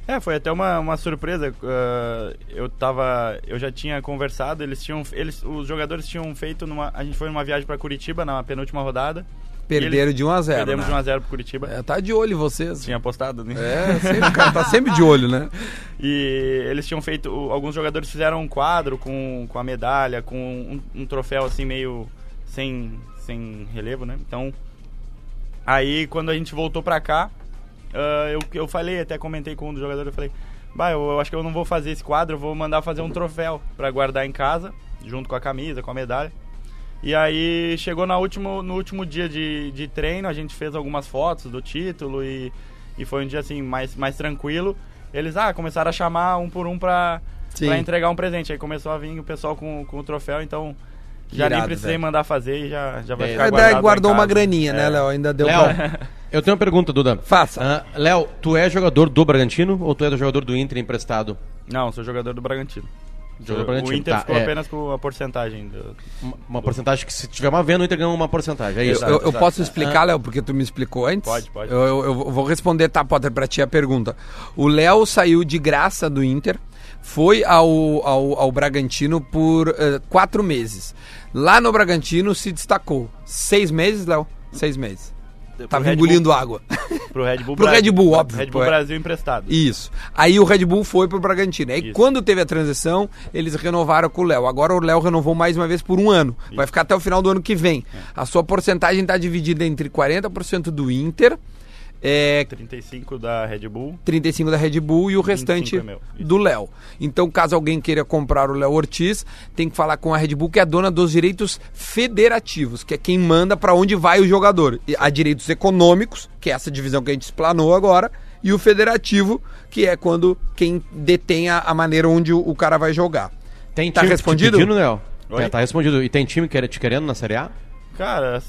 É, foi até uma, uma surpresa. ah, eu tava. Eu já tinha conversado, eles tinham. Eles, os jogadores tinham feito numa. A gente foi numa viagem pra Curitiba na penúltima rodada. Perderam de 1 a 0 Perdemos né? de 1x0 pro Curitiba. É, tá de olho vocês. Tinha apostado, né? É, sempre, o cara tá sempre de olho, né? E eles tinham feito. Alguns jogadores fizeram um quadro com, com a medalha, com um, um troféu assim meio sem, sem relevo, né? Então. Aí quando a gente voltou pra cá, ah, eu, eu falei, até comentei com um dos jogadores, eu falei, bah, eu, eu acho que eu não vou fazer esse quadro, eu vou mandar fazer um troféu pra guardar em casa, junto com a camisa, com a medalha. E aí chegou na último, no último dia de, de treino, a gente fez algumas fotos do título e, e foi um dia assim mais, mais tranquilo. Eles ah, começaram a chamar um por um pra, pra entregar um presente. Aí começou a vir o pessoal com, com o troféu, então já nem irado, precisei velho. mandar fazer e já, já vai É, ficar Mas guardado guardou uma graninha, né, É. Léo? Ainda deu Léo, pra... eu tenho uma pergunta, Duda. Faça. Ah, Léo, tu é jogador do Bragantino ou tu é jogador do Inter emprestado? Não, sou jogador do Bragantino. O Inter tá, ficou é. apenas com a porcentagem. Do, uma, uma porcentagem que se tiver uma venda, o Inter ganha uma porcentagem. É isso. Eu, eu, eu posso explicar, Léo, porque tu me explicou antes? Pode, pode. Eu, eu, eu vou responder, tá, Potter, pra ti a pergunta. O Léo saiu de graça do Inter, foi ao, ao, ao Bragantino por uh, quatro meses. Lá no Bragantino se destacou. Seis meses, Léo? Seis meses. Tava engolindo Bull, água. Pro Red Bull Pro Brasil. Red Bull, óbvio. Red Bull Brasil emprestado. Isso. Aí o Red Bull foi pro Bragantino. Aí Isso. quando teve a transição, eles renovaram com o Léo. Agora o Léo renovou mais uma vez por um ano. Isso. Vai ficar até o final do ano que vem. É. A sua porcentagem está dividida entre 40% do Inter é, 35 da Red Bull. 35 da Red Bull e o restante é do Léo. Então, caso alguém queira comprar o Léo Ortiz, tem que falar com a Red Bull, que é a dona dos direitos federativos, que é quem manda para onde vai o jogador. E há direitos econômicos, que é essa divisão que a gente explanou agora, e o federativo, que é quando quem detém a, a maneira onde o, o, cara vai jogar. Tem tá respondido? Pedindo, Léo? É, tá respondido. E tem time que te querendo na Série A? Cara,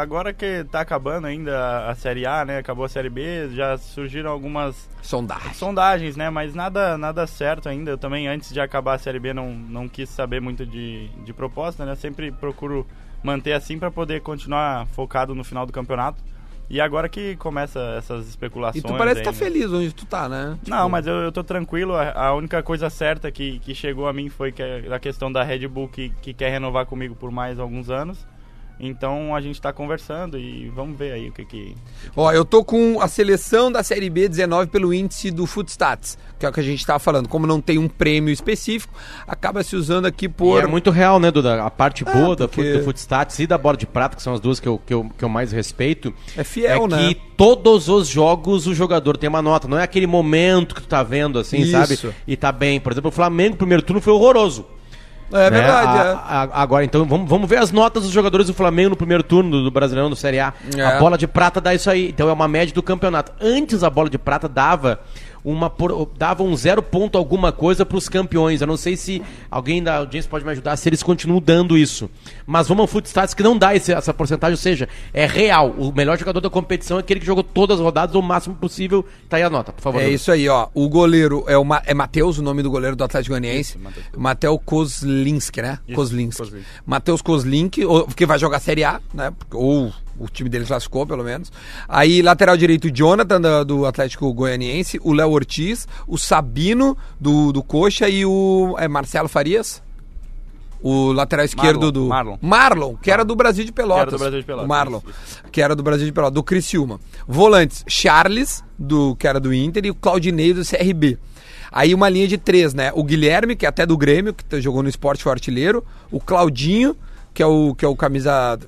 agora que tá acabando ainda a Série A, né? Acabou a Série B, já surgiram algumas sondagens, sondagens né? Mas nada, nada certo ainda. Eu também, antes de acabar a Série B, não, não quis saber muito de, de proposta, né? Sempre procuro manter assim para poder continuar focado no final do campeonato. E agora que começa essas especulações. E tu parece estar tá feliz onde tu tá, né? Tipo... Não, mas eu, eu tô tranquilo. A, a, única coisa certa que, que chegou a mim foi que a, a questão da Red Bull que, que quer renovar comigo por mais alguns anos. Então a gente está conversando e vamos ver aí o que que. Ó, eu tô com a seleção da Série B 19 pelo índice do Footstats, que é o que a gente estava falando. Como não tem um prêmio específico, acaba se usando aqui por. E é muito real, né, Duda? A parte ah, boa porque... do, do Footstats e da bola de prata, que são as duas que eu, que eu, que eu mais respeito. É fiel, é né? Que todos os jogos o jogador tem uma nota. Não é aquele momento que tu tá vendo assim, Isso. sabe? E tá bem. Por exemplo, o Flamengo, primeiro turno foi horroroso. É né? verdade. A, é. a, agora, então, vamos, vamos ver as notas dos jogadores do Flamengo no primeiro turno do, do Brasileirão do Série A. É. A bola de prata dá isso aí. Então é uma média do campeonato. Antes a bola de prata dava uma dava um zero ponto alguma coisa para os campeões. Eu não sei se alguém da audiência pode me ajudar se eles continuam dando isso. Mas vamos ao Footstats que não dá esse, essa porcentagem, ou seja, é real. O melhor jogador da competição é aquele que jogou todas as rodadas o máximo possível. Tá aí a nota, por favor. É isso aí, ó. O goleiro é o Ma é Matheus, o nome do goleiro do Atlético Goianiense. Matheus Kozlinski, né? Kozlinski. Matheus Kozlinski, que vai jogar Série A, né? Ou o time deles classificou, pelo menos. Aí, lateral direito, Jonathan, do, do Atlético Goianiense, o Léo Ortiz, o Sabino, do, do Coxa, e o é, Marcelo Farias. O lateral esquerdo Marlon, do. Marlon. Marlon, que era do Brasil de Pelotas. Que era do Brasil de Pelotas. O Marlon, que era do Brasil de Pelotas, do Criciúma. Volantes, Charles, do, que era do Inter, e o Claudinei do CRB. Aí uma linha de três, né? O Guilherme, que é até do Grêmio, que jogou no esporte o artilheiro. O Claudinho, que é o, que é o camisa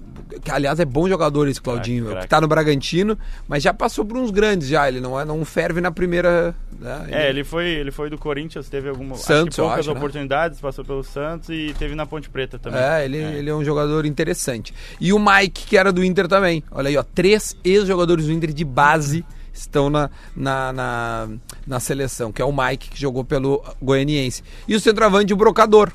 que aliás é bom jogador esse Claudinho, crack, crack. que tá no Bragantino, mas já passou por uns grandes já, ele não é não ferve na primeira, né? ele... É, ele foi, ele foi do Corinthians, teve algumas Santos, poucas acho, né? oportunidades, né? passou pelo Santos e teve na Ponte Preta também. É, ele é. ele é um jogador interessante. E o Mike, que era do Inter também. Olha aí, ó, três ex-jogadores do Inter de base estão na, na, na, na, seleção, que é o Mike, que jogou pelo Goianiense. E o centroavante, o Brocador,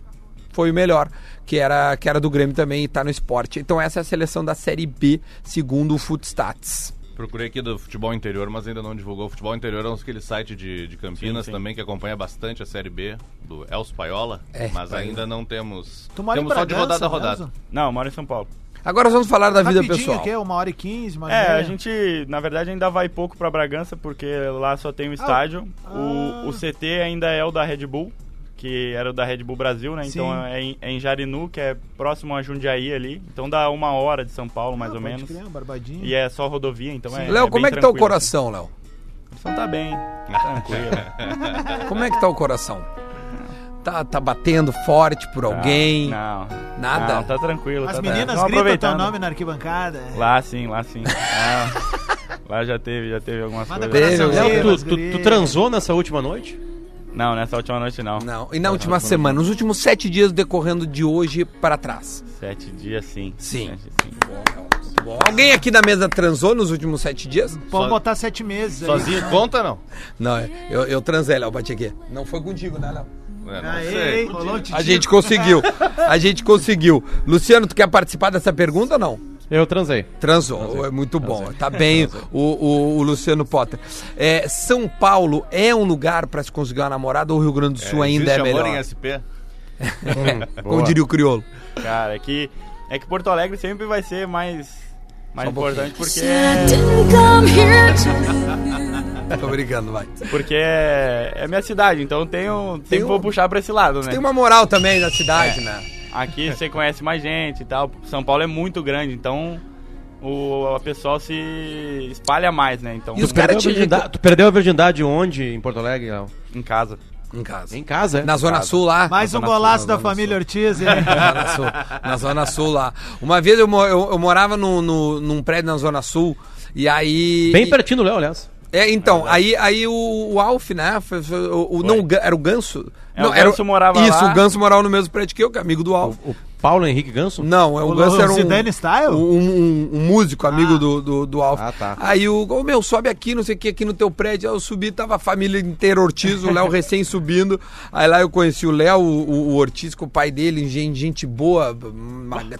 foi o melhor que era, que era do Grêmio também e tá no esporte. Então essa é a seleção da Série B, segundo o Footstats. Procurei aqui do futebol interior, mas ainda não divulgou. O futebol interior é aquele site de, de Campinas sim, sim. também que acompanha bastante a Série B do Elcio Paiola, é, mas ainda não temos. Tu mora temos só de rodada a rodada. Mesmo? Não, moro em São Paulo. Agora vamos falar da vida pessoal. Aqui, uma hora e quinze, uma É, a gente, na verdade, ainda vai pouco para Bragança, porque lá só tem o um ah, estádio. Ah. O, o CT ainda é o da Red Bull que era o da Red Bull Brasil, né? Então é em, é em, Jarinu, que é próximo a Jundiaí ali. Então dá uma hora de São Paulo, mais ah, ou menos. Crer, barbadinho. E é só rodovia, então Sim. é. Léo, é como é que tá o coração, assim. Léo? O coração tá bem, tranquilo. como é que tá o coração? Tá, tá batendo forte por alguém? Não. Nada? Não, tá tranquilo. As tá, meninas tá. gritam teu nome na arquibancada? Lá sim, lá sim. Ah, lá já teve, já teve algumas Manda coisas. Léo, tu, tu, tu transou nessa última noite? Não, nessa última noite não. Não. E na última semana, nos últimos sete dias decorrendo de hoje para trás? Sete dias sim. Sim. Sete, sim. Bom, Alguém aqui da mesa transou nos últimos sete dias? Pode botar sete meses. Sozinho conta não? Não, eu, eu transei, Léo, bati aqui. Não foi contigo, né, Léo? É, não sei. a gente conseguiu. A gente conseguiu. Luciano, tu quer participar dessa pergunta ou não? Eu transei. Transou, transei. é muito bom. Transei. Tá bem o, o, o, Luciano Potter. É, São Paulo é um lugar para se conseguir uma namorada ou o Rio Grande do Sul é, ainda é melhor? amor em SP? Como diria o crioulo. Cara, é que, é que Porto Alegre sempre vai ser mais, mais Só um importante porque, come here to Tô brincando, vai. porque é, é minha cidade, então tenho, Tem um- vou puxar pra esse lado, né? Tem uma moral também na cidade, né? Aqui você conhece mais gente e tal. São Paulo é muito grande, então o, a pessoal se espalha mais, né? Então, E os Tu perdeu, caras a te- virgindade, tu perdeu a virgindade onde em Porto Alegre? Léo? em casa. Em casa. Em casa, é? Na Zona casa. Sul lá. Mais um golaço da família Sul. Ortiz, hein? Na Zona Sul, na Zona Sul lá. Uma vez eu, eu, eu morava no, no- num prédio na Zona Sul e aí. Bem pertinho do Léo, aliás. É, então, aí, aí o, o Alf, né? foi- foi- o, o- não, o era o Ganso. É, não, o era Ganso morava Isso, lá. o Ganso morava no mesmo prédio que eu, que é amigo do Alf. O Paulo Henrique Ganso? Não, é, o, O Ganso era um, Zidane Style? um, um- um músico, amigo Ah. do, do, do Alf. Ah, tá. Aí o, ô meu, sobe aqui, não sei o que, aqui no teu prédio. Aí eu subi, tava a família inteira Ortiz, o Léo recém subindo. Aí lá eu conheci o Léo, o, o Ortiz, com o pai dele, gente, gente boa.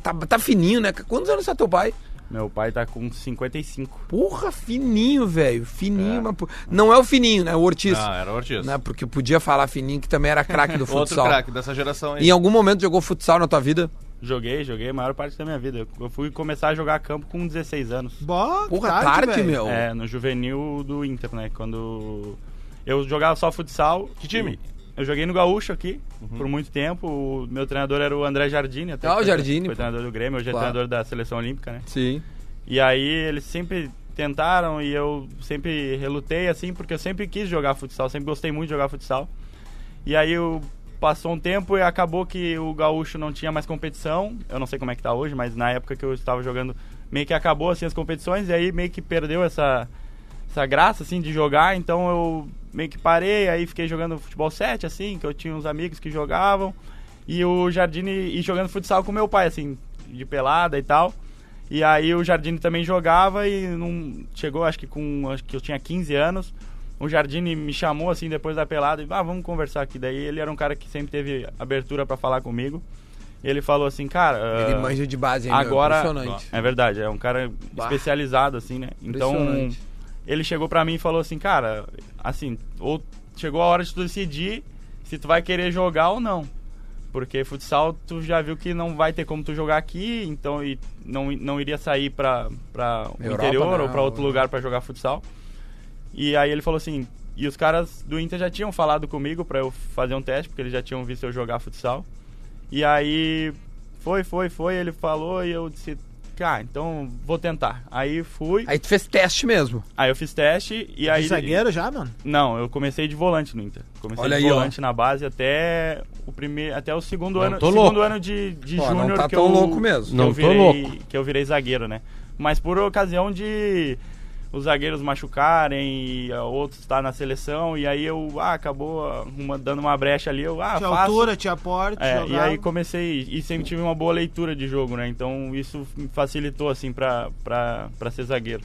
Tá, tá fininho, né? Quantos anos é teu pai? Meu pai tá com 55. Porra, fininho, velho. Fininho, mas. pô- Não é o fininho, né? O Ortiz. Ah, era o Ortiz. Né? Porque podia falar fininho, que também era craque do Outro futsal. craque dessa geração aí. Em algum momento jogou futsal na tua vida? Joguei, joguei a maior parte da minha vida. Eu fui começar a jogar campo com 16 anos. Boa, Porra, tarde, velho. meu. É, no juvenil do Inter, né? Quando eu jogava só futsal. Que time? e Eu joguei no Gaúcho aqui por muito tempo. O meu treinador era o André Jardine. Até Ah, o Jardine, Foi treinador do Grêmio, hoje é Claro. treinador da Seleção Olímpica, né? Sim. E aí eles sempre tentaram e eu sempre relutei assim, porque eu sempre quis jogar futsal, sempre gostei muito de jogar futsal. E aí eu passou um tempo e acabou que o gaúcho não tinha mais competição. Eu não sei como é que tá hoje, mas na época que eu estava jogando, meio que acabou assim as competições e aí meio que perdeu essa essa graça assim de jogar, então eu meio que parei, aí fiquei jogando futebol 7 assim, que eu tinha uns amigos que jogavam. E o Jardine e jogando futsal com meu pai assim, de pelada e tal. E aí o Jardine também jogava e não chegou, acho que com acho que eu tinha 15 anos. O Jardine me chamou assim depois da pelada e ah, vamos conversar aqui. Daí ele era um cara que sempre teve abertura pra falar comigo. Ele falou assim, cara, Ele ah, manja de base ainda. agora Impressionante. é verdade, é um cara Bah. especializado assim, né? Então Impressionante. Ele chegou pra mim e falou assim, cara, assim, ou chegou a hora de tu decidir se tu vai querer jogar ou não. Porque futsal tu já viu que não vai ter como tu jogar aqui, então e não, não iria sair pra, pra o Europa, interior não, ou pra outro né? lugar pra jogar futsal. E aí ele falou assim, e os caras do Inter já tinham falado comigo pra eu fazer um teste, porque eles já tinham visto eu jogar futsal. E aí foi, foi, foi, ele falou e eu disse, cara, então vou tentar. Aí fui, Aí tu fez teste mesmo. aí eu fiz teste e aí De zagueiro já, mano? não, eu comecei de volante no Inter. Comecei Olha de aí, ó. volante na base até o primeiro, até o segundo Não ano, tô segundo louco. ano de, de Pô, não júnior tá que tão eu, louco mesmo. que Não eu tô virei, louco. que eu virei zagueiro, né? Mas por ocasião de os zagueiros machucarem e ah, outros estar na seleção e aí eu ah, acabou arruma- dando uma brecha ali, eu ah, tinha faço. altura, tinha porte, É, e aí comecei, e sempre tive uma boa leitura de jogo, né? Então isso me facilitou, assim, pra, pra, pra ser zagueiro.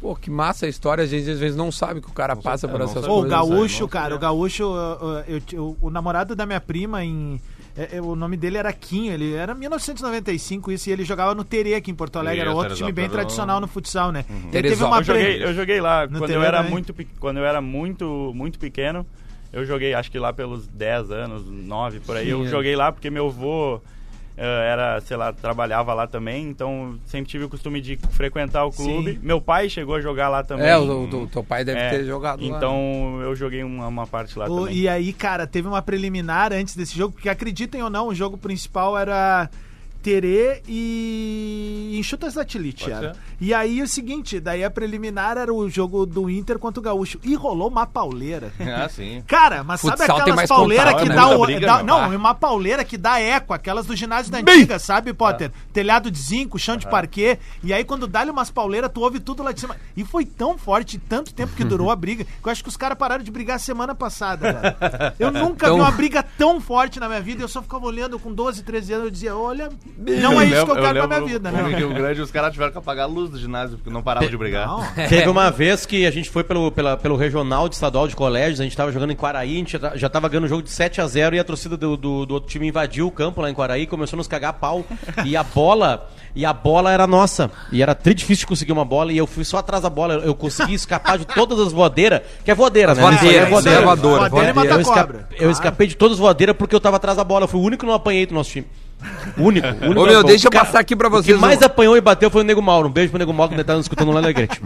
Pô, que massa a história. A gente às vezes não sabe que o cara passa por não essas sabe. Pô, o coisas. gaúcho, cara, o gaúcho, uh, uh, eu ti- o, o namorado da minha prima em. É, é, o nome dele era Quinho, ele era 1995 isso, e ele jogava no Terê aqui em Porto Alegre, era outro era time bem tradicional no futsal, né? Ele teve uma Eu joguei, eu joguei lá No quando TV eu era também? muito quando eu era muito muito pequeno. Eu joguei acho que lá pelos 10 anos, 9 por aí. Eu Sim, é. joguei lá porque meu avô era, sei lá, trabalhava lá também, então sempre tive o costume de frequentar o clube. Sim. Meu pai chegou a jogar lá também. É, o, o- teu pai deve É, ter jogado lá. Então eu joguei uma, uma parte lá O- também. e aí, cara, teve uma preliminar antes desse jogo, porque acreditem ou não, o jogo principal era Terê e Enxutas da Tilite. Era. ser. E aí o seguinte, daí a preliminar era o jogo do Inter contra o Gaúcho. E rolou uma pauleira. Ah, sim. Cara, mas sabe Futsal tem aquelas pauleiras que né? dá o. briga, dá- não, Ah. uma pauleira que dá eco, aquelas do ginásio da antiga, sabe, Potter? Telhado de zinco, chão de parquê. E aí, quando dá-lhe umas pauleiras, tu ouve tudo lá de cima. E foi tão forte, tanto tempo que durou a briga, que eu acho que os caras pararam de brigar semana passada, velho. Eu nunca Então- vi uma briga tão forte na minha vida. Eu só ficava olhando com 12, 13 anos. Eu dizia, olha, não é isso que eu quero pra minha vida, né? Rio Grande, os caras tiveram que apagar a luz do ginásio, porque não parava de brigar. Não. Teve uma vez que a gente foi pelo, pela- pelo regional de estadual de colégios, a gente tava jogando em Quaraí, a gente já- tava ganhando o jogo de 7 a 0 e a torcida do, do, do outro time invadiu o campo lá em Quaraí, começou a nos cagar a pau. E a bola, e a bola era nossa. E era tri difícil de conseguir uma bola, e eu fui só atrás da bola. Eu consegui escapar de todas as voadeiras, que é voadeira, né? aí é isso voadeira. é voadora, Voadeira voadeira. mata Eu, esca- cobra. eu escapei de todas as voadeiras porque eu tava atrás da bola. Eu fui o único que não apanhei do nosso time. O único. o único Ô, meu, não- deixa eu Cara, passar aqui pra O vocês que mais um- apanhou e bateu foi o Nego Mauro. Um beijo pro Nego Mauro que ainda tá nos escutando lá na Alegrete.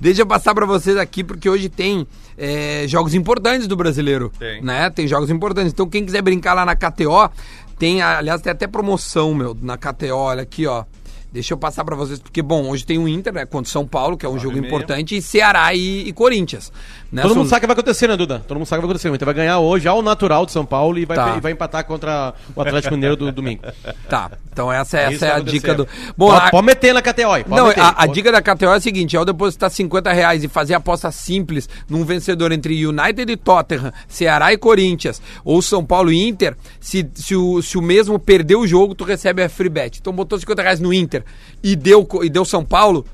Deixa eu passar pra vocês aqui, porque hoje tem é, jogos importantes do brasileiro. Tem. Né? Tem jogos importantes. Então, quem quiser brincar lá na KTO, tem, aliás, tem até promoção, meu, na KTO. Olha aqui, ó. Deixa eu passar pra vocês, porque, bom, hoje tem o Inter, né, contra o São Paulo, que é um jogo meia. importante, e Ceará e, e Corinthians. Né? Todo São- mundo sabe o que vai acontecer, né, Duda? Todo mundo sabe o que vai acontecer. O Inter vai ganhar hoje ao natural de São Paulo e vai, Tá. e vai empatar contra o Atlético Mineiro do domingo. Tá, então essa, É essa isso é a dica do... Bom, pode, a- pode meter na KTO Não, meter. a, a dica da KTO é a seguinte: ao depositar 50 reais e fazer aposta simples num vencedor entre United e Tottenham, Ceará e Corinthians, ou São Paulo e Inter, se, se, o, se o mesmo perder o jogo, tu recebe a free bet. Então botou 50 reais no Inter e deu, e deu São Paulo.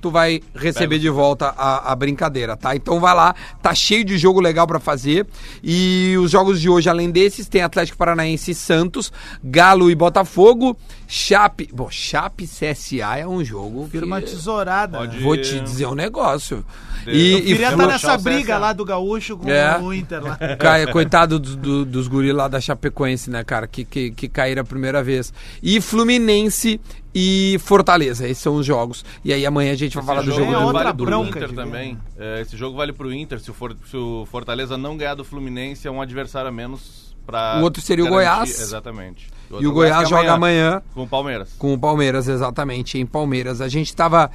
Tu vai receber de volta a, a brincadeira, tá? Então vai lá, tá cheio de jogo legal pra fazer. E os jogos de hoje, além desses, tem Atlético Paranaense e Santos, Galo e Botafogo, Chape. Bom, Chape CSA é um jogo. que- Firma tesourada. Pode- Vou te dizer um negócio. Eu E, Eu queria estar nessa briga lá do Gaúcho com É. o Inter lá. Ca- Coitado do- do- dos guri lá da Chapecoense, né, cara? Que, que, que caíram a primeira vez. E Fluminense e Fortaleza. Esses são os jogos. E aí amanhã a gente vai falar do Esse jogo é do, outra do bronca Inter também. É, esse jogo vale pro Inter. Se o, For- se o Fortaleza não ganhar do Fluminense, é um adversário a menos pra. O outro seria o garantir- Goiás. Exatamente. E o Goiás é joga amanhã. Com o Palmeiras. Com o Palmeiras, exatamente, em Palmeiras. A gente estava,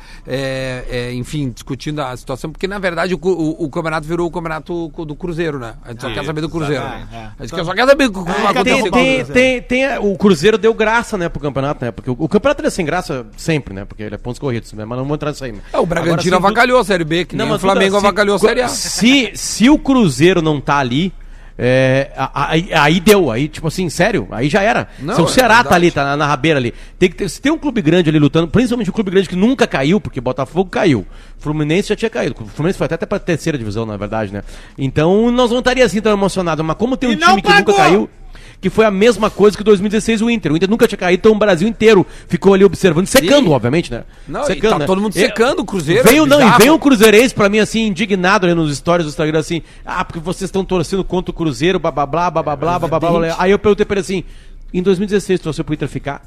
enfim, discutindo a situação, porque na verdade o, o- o campeonato virou o campeonato do Cruzeiro, né? A gente só quer saber do Cruzeiro. exatamente. É, é. A gente só quer saber o que vai Tem- Tem, tem, Cruzeiro. tem, o Cruzeiro deu graça, né, pro campeonato, né? Porque o, o campeonato é sem graça sempre, né? Porque ele é pontos corridos, né? Mas não vou entrar nisso aí. É, o Bragantino Agora, avacalhou a Série B, que nem o mas, Flamengo avacalhou a Série A. Se, se o Cruzeiro não tá ali, é, aí, aí deu, aí, tipo assim, sério, aí já era. Não, se o é Ceará verdade. tá ali, tá na, na rabeira ali. Tem que ter, se tem um clube grande ali lutando, principalmente um clube grande que nunca caiu, porque Botafogo caiu. Fluminense já tinha caído. O Fluminense foi até, até pra terceira divisão, na verdade, né? Então nós não estaríamos assim tão emocionados. Mas como tem um E time que nunca caiu. Que foi a mesma coisa que 2016 o Inter. O Inter nunca tinha caído, então o Brasil inteiro ficou ali observando, secando, Sim. obviamente, né? Não, e tá todo mundo secando o Cruzeiro, Veio, é não, e veio o Cruzeirense pra mim, assim, indignado nos stories do Instagram, assim, ah, porque vocês estão torcendo contra o Cruzeiro, blá blá blá, blá blá blá, blá blá. Aí eu perguntei pra ele assim, em 2016 torceu pro Inter ficar?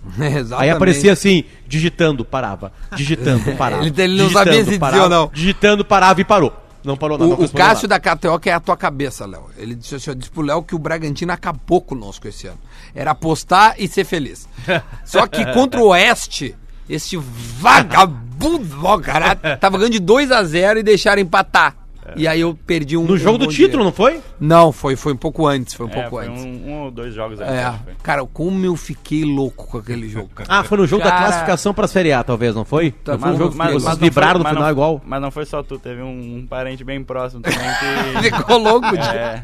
Exatamente. Aí aparecia assim, digitando, parava, digitando, parava. Ele- ele não digitando, sabia se parava, ou não. Digitando, parava e parou. Não parou nada, O, o Cássio nada. da KTO quer a tua cabeça, Léo. Ele disse assim, eu disse pro Léo que o Bragantino acabou conosco esse ano. Era apostar e ser feliz. Só que contra o Oeste, esse vagabundo, ó, cara, tava ganhando de 2 a 0 e deixaram empatar. E aí eu perdi um No jogo um do título, dinheiro. não foi? Não, foi, foi um pouco antes, foi um É, pouco foi antes. um, um ou dois jogos. É, que foi. cara, como eu fiquei louco com aquele jogo, cara. Ah, foi no jogo da Cara- classificação pra Série A, talvez, não foi? Tá, Não foi um mas- jogo que mas- vocês mas não vibraram foi- no final não- igual. Mas não foi só tu, teve um, um parente bem próximo também que. Ficou louco, de... é,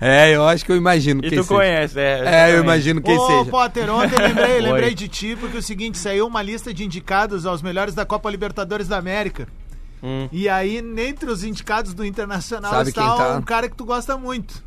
É, eu acho que eu imagino e quem tu seja. conhece, é. É, eu imagino quem Ô, seja. Potter, ontem eu lembrei, lembrei de ti, porque é o seguinte, saiu uma lista de indicados aos melhores da Copa Libertadores da América. Hum. E aí, entre os indicados do Internacional, Sabe está tá? um cara que tu gosta muito.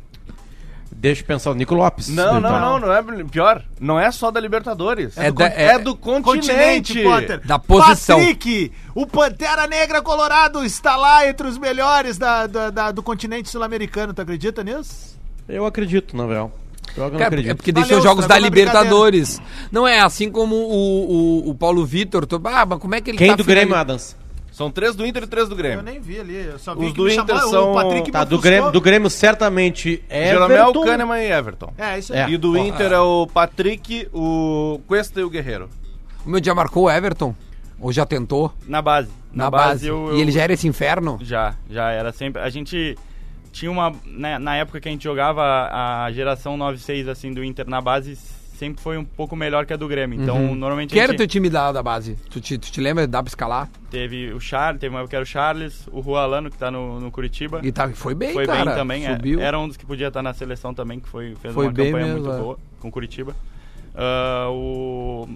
Deixa eu pensar, o Nico Lopes. Não, não, Tá. não, não é pior. Não é só da Libertadores. É do, da- con- é- é do continente. Potter. Da posição. Patrick, o Pantera Negra Colorado está lá entre os melhores da, da- da- do continente sul-americano. Tu acredita nisso? Eu acredito, na real. Eu não Cara, acredito. é porque Valeu, deixou jogos da Libertadores. Não é assim como o, o, o Paulo Vitor. tô- Ah, mas como é que ele Quem tá do Grêmio, Adams? São três do Inter e três do Eu Grêmio. nem vi ali, eu só vi Os que do me Inter são- o Patrick Tá, do. Grêmio, do Grêmio certamente é. Jeromel, Kahneman e Everton. É, isso aí. É. E do Inter é o Patrick, o Cuesta e o Guerreiro. O meu já marcou o Everton? Ou já tentou? Na base. Na, base. eu- E eu- ele já era esse inferno? Já, já era sempre. A gente tinha uma. né, na época que a gente jogava a a geração 9-6 assim, do Inter na base, sempre foi um pouco melhor que a do Grêmio. Então, Uhum. normalmente Quem era gente teu time da, da base? Tu te, tu te lembra? Dá pra escalar? teve o Charles, teve uma época que era o Charles, o Juan Alano, que tá no, no Curitiba. E tá, foi bem, foi cara. bem também. é. Subiu. Era um dos que podia estar na seleção também, que foi, fez Foi uma campanha mesmo, muito é. boa com o Curitiba. Ah, o,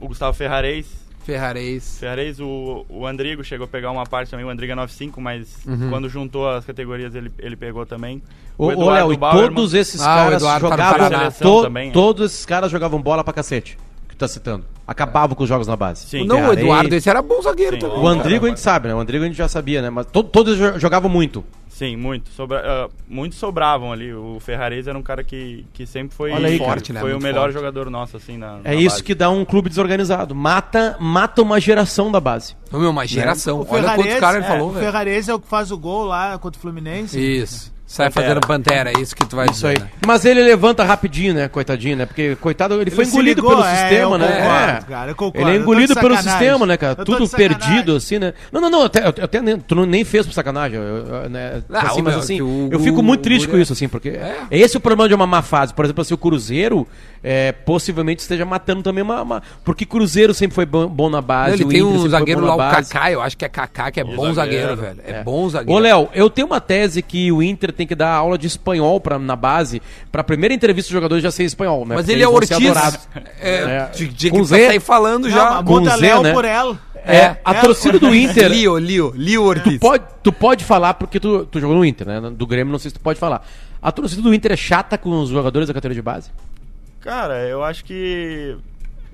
o Gustavo Ferrarez, Ferrarez. Ferrarez, o, o Andrigo chegou a pegar uma parte também, o Andrigo é 9.5, mas Uhum. quando juntou as categorias ele, ele pegou também. Ô, ô, Eduardo Léo, e Bauerman- todos esses Ah, o caras Eduardo tá jogavam. Paraná. Seleção também, é. Todos esses caras jogavam bola pra cacete. Que tu tá citando. Acabavam com os jogos na base. Sim. não, o. Eduardo, esse era bom zagueiro Sim. também. O Andrigo a gente sabe, né? O Andrigo a gente já sabia, né? Mas to- todos jo- jogavam muito. Sim, muito. Sobra, ah, muitos sobravam ali. O Ferrarez era um cara que, que sempre foi aí, Forte, né? Foi Muito o melhor forte. jogador nosso, assim, na, É na isso base. que dá um clube desorganizado. Mata, mata uma geração da base. Ô, meu, uma geração. O Olha quantos Ferrarese- caras ele é, falou, O velho. Ferrarese é o que faz o gol lá contra o Fluminense. Isso. Sai Pantera. fazendo pantera, é isso que tu vai Isso dizer. aí. né? Mas ele levanta rapidinho, né? Coitadinho, né? Porque, coitado, ele, foi se engolido ligou, pelo é, sistema, eu né? concordo, É. cara, eu concordo. Ele é engolido pelo sistema, né, cara? Tudo perdido, assim, né? Não, não, não, até, até nem- tu não- nem fez por sacanagem, eu- eu- né? Ah, assim, mas meu, assim, o- eu fico o- muito o triste Guri com é- isso, assim, porque É. é esse o problema de uma má fase. Por exemplo, assim, o Cruzeiro é, possivelmente esteja matando também uma, uma- Porque Cruzeiro sempre foi bom, bom na base, ele o tem Inter um foi zagueiro lá, o. Kaká, eu acho que é Kaká, que é bom zagueiro, zagueiro. velho. É, É. bom zagueiro. Ô, Léo, eu tenho uma tese que o Inter tem que dar aula de espanhol pra, na base, pra primeira entrevista dos jogadores já ser espanhol, né? Mas Porque ele é Ortiz. É, É. tinha Com que Z. sair falando Não, já. com muda Z, Léo né? por ela. É, a É, torcida do Inter. Lio, Lio, Lio Ortiz. Tu pode, tu pode falar, porque tu, tu jogou no Inter, né? Do Grêmio, não sei se tu pode falar. A torcida do Inter é chata com os jogadores da categoria de base? Cara, eu acho que,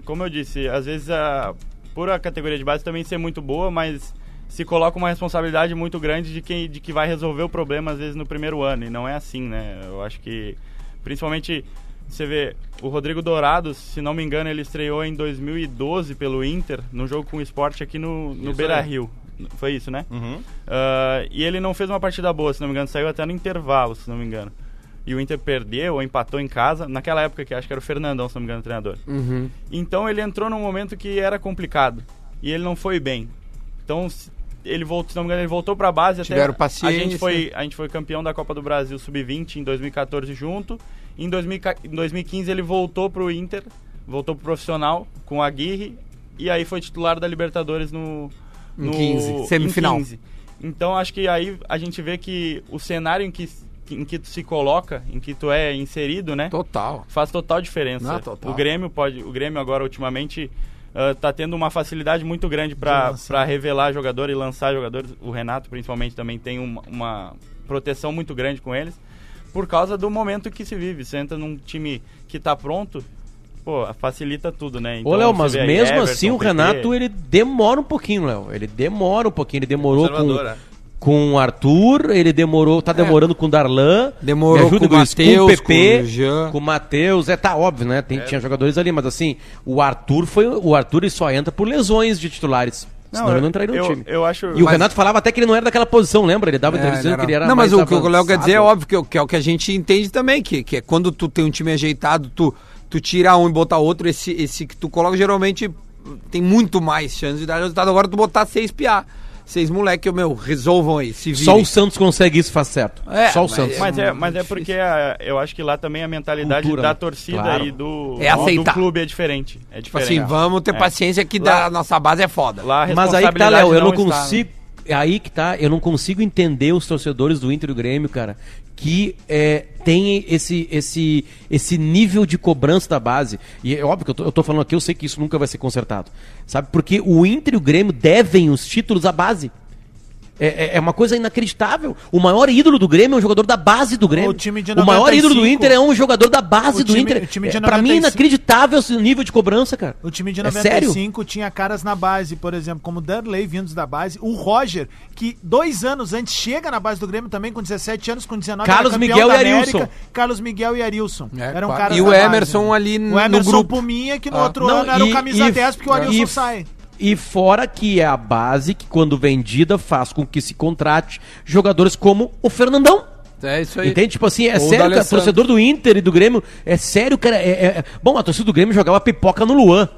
como eu disse, às vezes a, por a categoria de base também ser muito boa, mas se coloca uma responsabilidade muito grande de quem de que vai resolver o problema às vezes no primeiro ano e não é assim, né? Eu acho que principalmente você vê o Rodrigo Dourado, se não me engano, ele estreou em 2012 pelo Inter no jogo com o Sport aqui no, no Isso Beira aí. Rio. Foi isso, né? Uhum. Ah, e ele não fez uma partida boa, se não me engano, saiu até no intervalo, se não me engano. E o Inter perdeu ou empatou em casa, naquela época que acho que era o Fernandão, se não me engano, o treinador. Uhum. Então ele entrou num momento que era complicado e ele não foi bem. Então se- ele voltou, se não me engano, ele voltou para a base Tiveram até paciência. a gente foi a gente foi campeão da Copa do Brasil sub-20 em 2014 junto. Em, 2000 em 2015 ele voltou pro Inter, voltou pro profissional com a Aguirre e aí foi titular da Libertadores no Em no 15, semifinal. em 15. Então acho que aí a gente vê que o cenário em que em que tu se coloca, em que tu é inserido, né? Total. faz total diferença. Ah, total. O Grêmio pode, o Grêmio agora ultimamente ah, tá tendo uma facilidade muito grande De para revelar jogador e lançar jogadores. O Renato principalmente também tem uma, uma proteção muito grande com eles por causa do momento que se vive. Você entra num time que tá pronto, pô, facilita tudo, né? Ô, Léo, mas mesmo Everton, assim o Renato, ele demora um pouquinho, Léo. Ele demora um pouquinho. Ele demorou com. Com o Arthur, ele demorou, tá demorando com o Darlan. Demorou ajuda com o isso, Matheus, com o PP, com o o Matheus. É, tá óbvio, né? Tem, Tinha jogadores ali, mas assim, o Arthur foi. O Arthur ele só entra por lesões de titulares. Não, senão ele eu- não entraria no eu- time. eu acho- E o Mas- Renato falava até que ele não era daquela posição, lembra? Ele dava É, entrevista ele que ele era Não, mas mais o que o Léo quer dizer é óbvio que, é o- que é o que a gente entende também, que, que é quando tu tem um time ajeitado, tu, tu tira um e botar outro, esse, esse que tu coloca geralmente tem muito mais chance de dar resultado. Agora tu botar seis piá, seis moleque, meu, resolvam aí, se Só o Santos consegue isso, faz certo. É, Só o mas Santos. Mas é, muito mas é porque a- eu acho que lá também a mentalidade Cultura, da né? torcida Claro. e do, É aceitar. do clube é diferente. É Tipo diferente. assim, vamos ter É. paciência que Lá- da nossa base é foda. Lá a Mas aí que tá, Léo, eu não está, né? É aí que tá, eu não consigo entender os torcedores do Inter e do Grêmio, cara, que é, tem esse, esse, esse nível de cobrança da base. E é óbvio que eu tô, eu tô falando aqui, eu sei que isso nunca vai ser consertado. Sabe? Porque o Inter e o Grêmio devem os títulos à base. É, é- é uma coisa inacreditável. O maior ídolo do Grêmio é um jogador da base do Grêmio. O time de o maior 95. ídolo do Inter é um jogador da base O do time- Inter. o time de É, pra mim, 95. inacreditável esse nível de cobrança, cara. O time de É sério? 95 tinha caras na base, por exemplo, como o Darley vindos da base, o Roger, que dois anos antes chega na base do Grêmio também, com 17 anos, com 19 Carlos Miguel da e Arilson. Carlos Miguel e Arilson. É, eram caras E o da base, Emerson né? ali O no Emerson grupo. Puminha, que no Ah. outro Não, ano era o camisa e- 10, porque o Arilson e- sai. E fora que é a base que, quando vendida, faz com que se contrate jogadores como o Fernandão. É isso aí. Entende? Tipo assim, é Ou sério, cara, torcedor do Inter e do Grêmio, é sério, cara. é- é- é- Bom, a torcida do Grêmio jogava pipoca no Luan.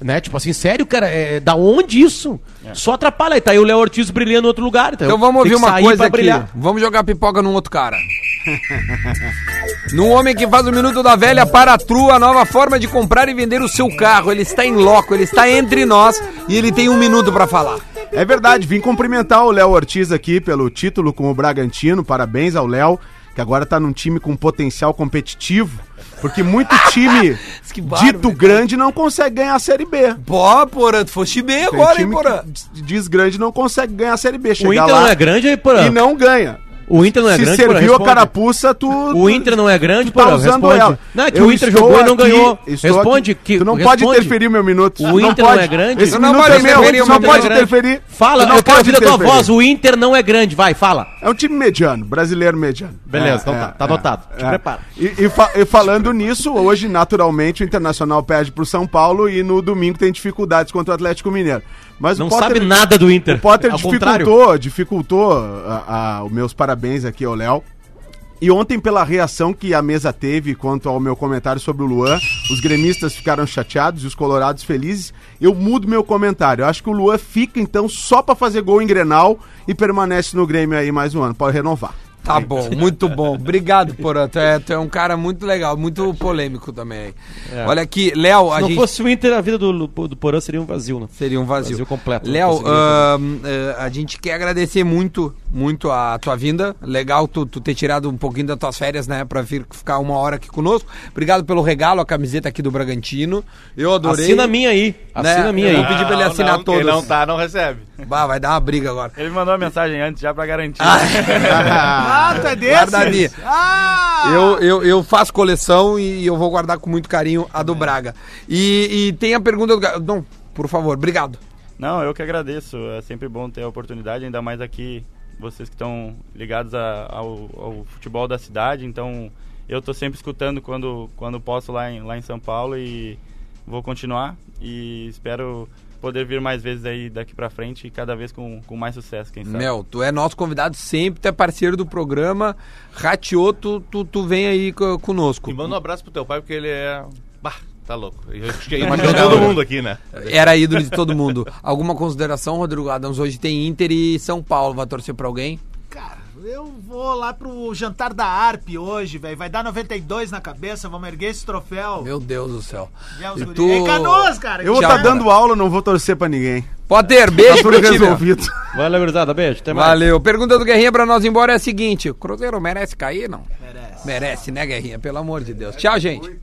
Né? Tipo assim, sério, cara, é, da onde isso? Só atrapalha. Aí tá aí o Léo Ortiz brilhando em outro lugar. Então vamos tem ouvir uma coisa aqui. brilhar. Vamos jogar pipoca num outro cara. No homem que faz o minuto da velha para a Tru, a nova forma de comprar e vender o seu carro. Ele está em loco, ele está entre nós e ele tem um minuto para falar. É verdade, vim cumprimentar o Léo Ortiz aqui pelo título com o Bragantino. Parabéns ao Léo. que agora tá num time com potencial competitivo, porque muito time Que bárbaro, dito né? grande não consegue ganhar a Série B. Pô, Porã, tu foste bem agora, hein, Porã? que diz grande não consegue ganhar a Série B. O Chega Inter lá não é grande, aí, porra. e não ganha. O Inter não é Se grande, porra, serviu a responde. carapuça, tu... O Inter não é grande, tu tá porra, usando responde. ela. Não, é que Eu o Inter jogou e não aqui- ganhou. Responde aqui. que Tu não responde. pode interferir meu minuto. O não Inter pode. não é grande? Esse não minuto pode é meu, não pode não interferir. Fala, não eu quero pode ouvir da tua voz. O Inter não é grande, vai, fala. É um time mediano, brasileiro mediano. Beleza, É, então é, tá, tá é, anotado. Te prepara. E falando nisso, hoje, naturalmente, o Internacional perde pro São Paulo e no domingo tem dificuldades contra o Atlético Mineiro. Mas Não o Potter, sabe nada do Inter. O Potter Ao contrário. dificultou, dificultou a- a- os meus parabéns aqui ao Léo. E ontem, pela reação que a mesa teve quanto ao meu comentário sobre o Luan, os gremistas ficaram chateados e os colorados felizes. Eu mudo meu comentário. Eu acho que o Luan fica, então, só pra fazer gol em Grenal e permanece no Grêmio aí mais um ano. Pode renovar. Tá bom, muito bom. Obrigado, Porã. Tu é, tu é um cara muito legal, muito polêmico também. Olha aqui, Léo, Se não gente... fosse o Inter, a vida do, do Porã seria um vazio, né? Seria um vazio. Vazio completo, Léo, ahn, eh, a gente quer agradecer muito, muito a tua vinda. Legal tu, tu ter tirado um pouquinho das tuas férias, né? Pra vir ficar uma hora aqui conosco. Obrigado pelo regalo, a camiseta aqui do Bragantino. Eu adorei. Assina a minha aí. Né? Assina a minha aí. vou pedir pra ele assinar não, todas. Quem não tá, não recebe. Bah, vai dar uma briga agora. Ele mandou uma mensagem antes já pra garantir. Ah, tu é desses? Ah! Eu, eu, eu faço coleção e eu vou guardar com muito carinho a do Braga. E, e tem a pergunta do. Não, por favor, obrigado. Não, eu que agradeço. É sempre bom ter a oportunidade, ainda mais aqui, vocês que estão ligados a- ao, ao futebol da cidade. Então, eu tô sempre escutando quando, quando posso lá em, lá em São Paulo e vou continuar. E espero poder vir mais vezes aí daqui pra frente e cada vez com, com mais sucesso, quem sabe. Mel, tu é nosso convidado sempre, tu é parceiro do programa. Rateou, tu, tu, tu vem aí co- conosco. E manda um abraço pro teu pai, porque ele é. Bah, tá louco. Eu acho que imaginou todo mundo aqui, né? Era ídolo de todo mundo. Alguma consideração, Rodrigo Adams? Hoje tem Inter e São Paulo. Vai torcer pra alguém? Cara, eu vou lá pro jantar da ARP hoje, velho. Vai dar 92 na cabeça, vamos erguer esse troféu. Meu Deus do céu. É, E guri- tu- É Canoas, cara. Eu vou estar dando aula, não vou torcer pra ninguém. Potter, Tá beijo meu. resolvido. Valeu, gurizada. Beijo. Até mais. Valeu. Pergunta do Guerrinha pra nós ir embora é a seguinte: o Cruzeiro merece cair, não? Merece. Merece, né, Guerrinha? Pelo amor de Deus. Tchau, gente.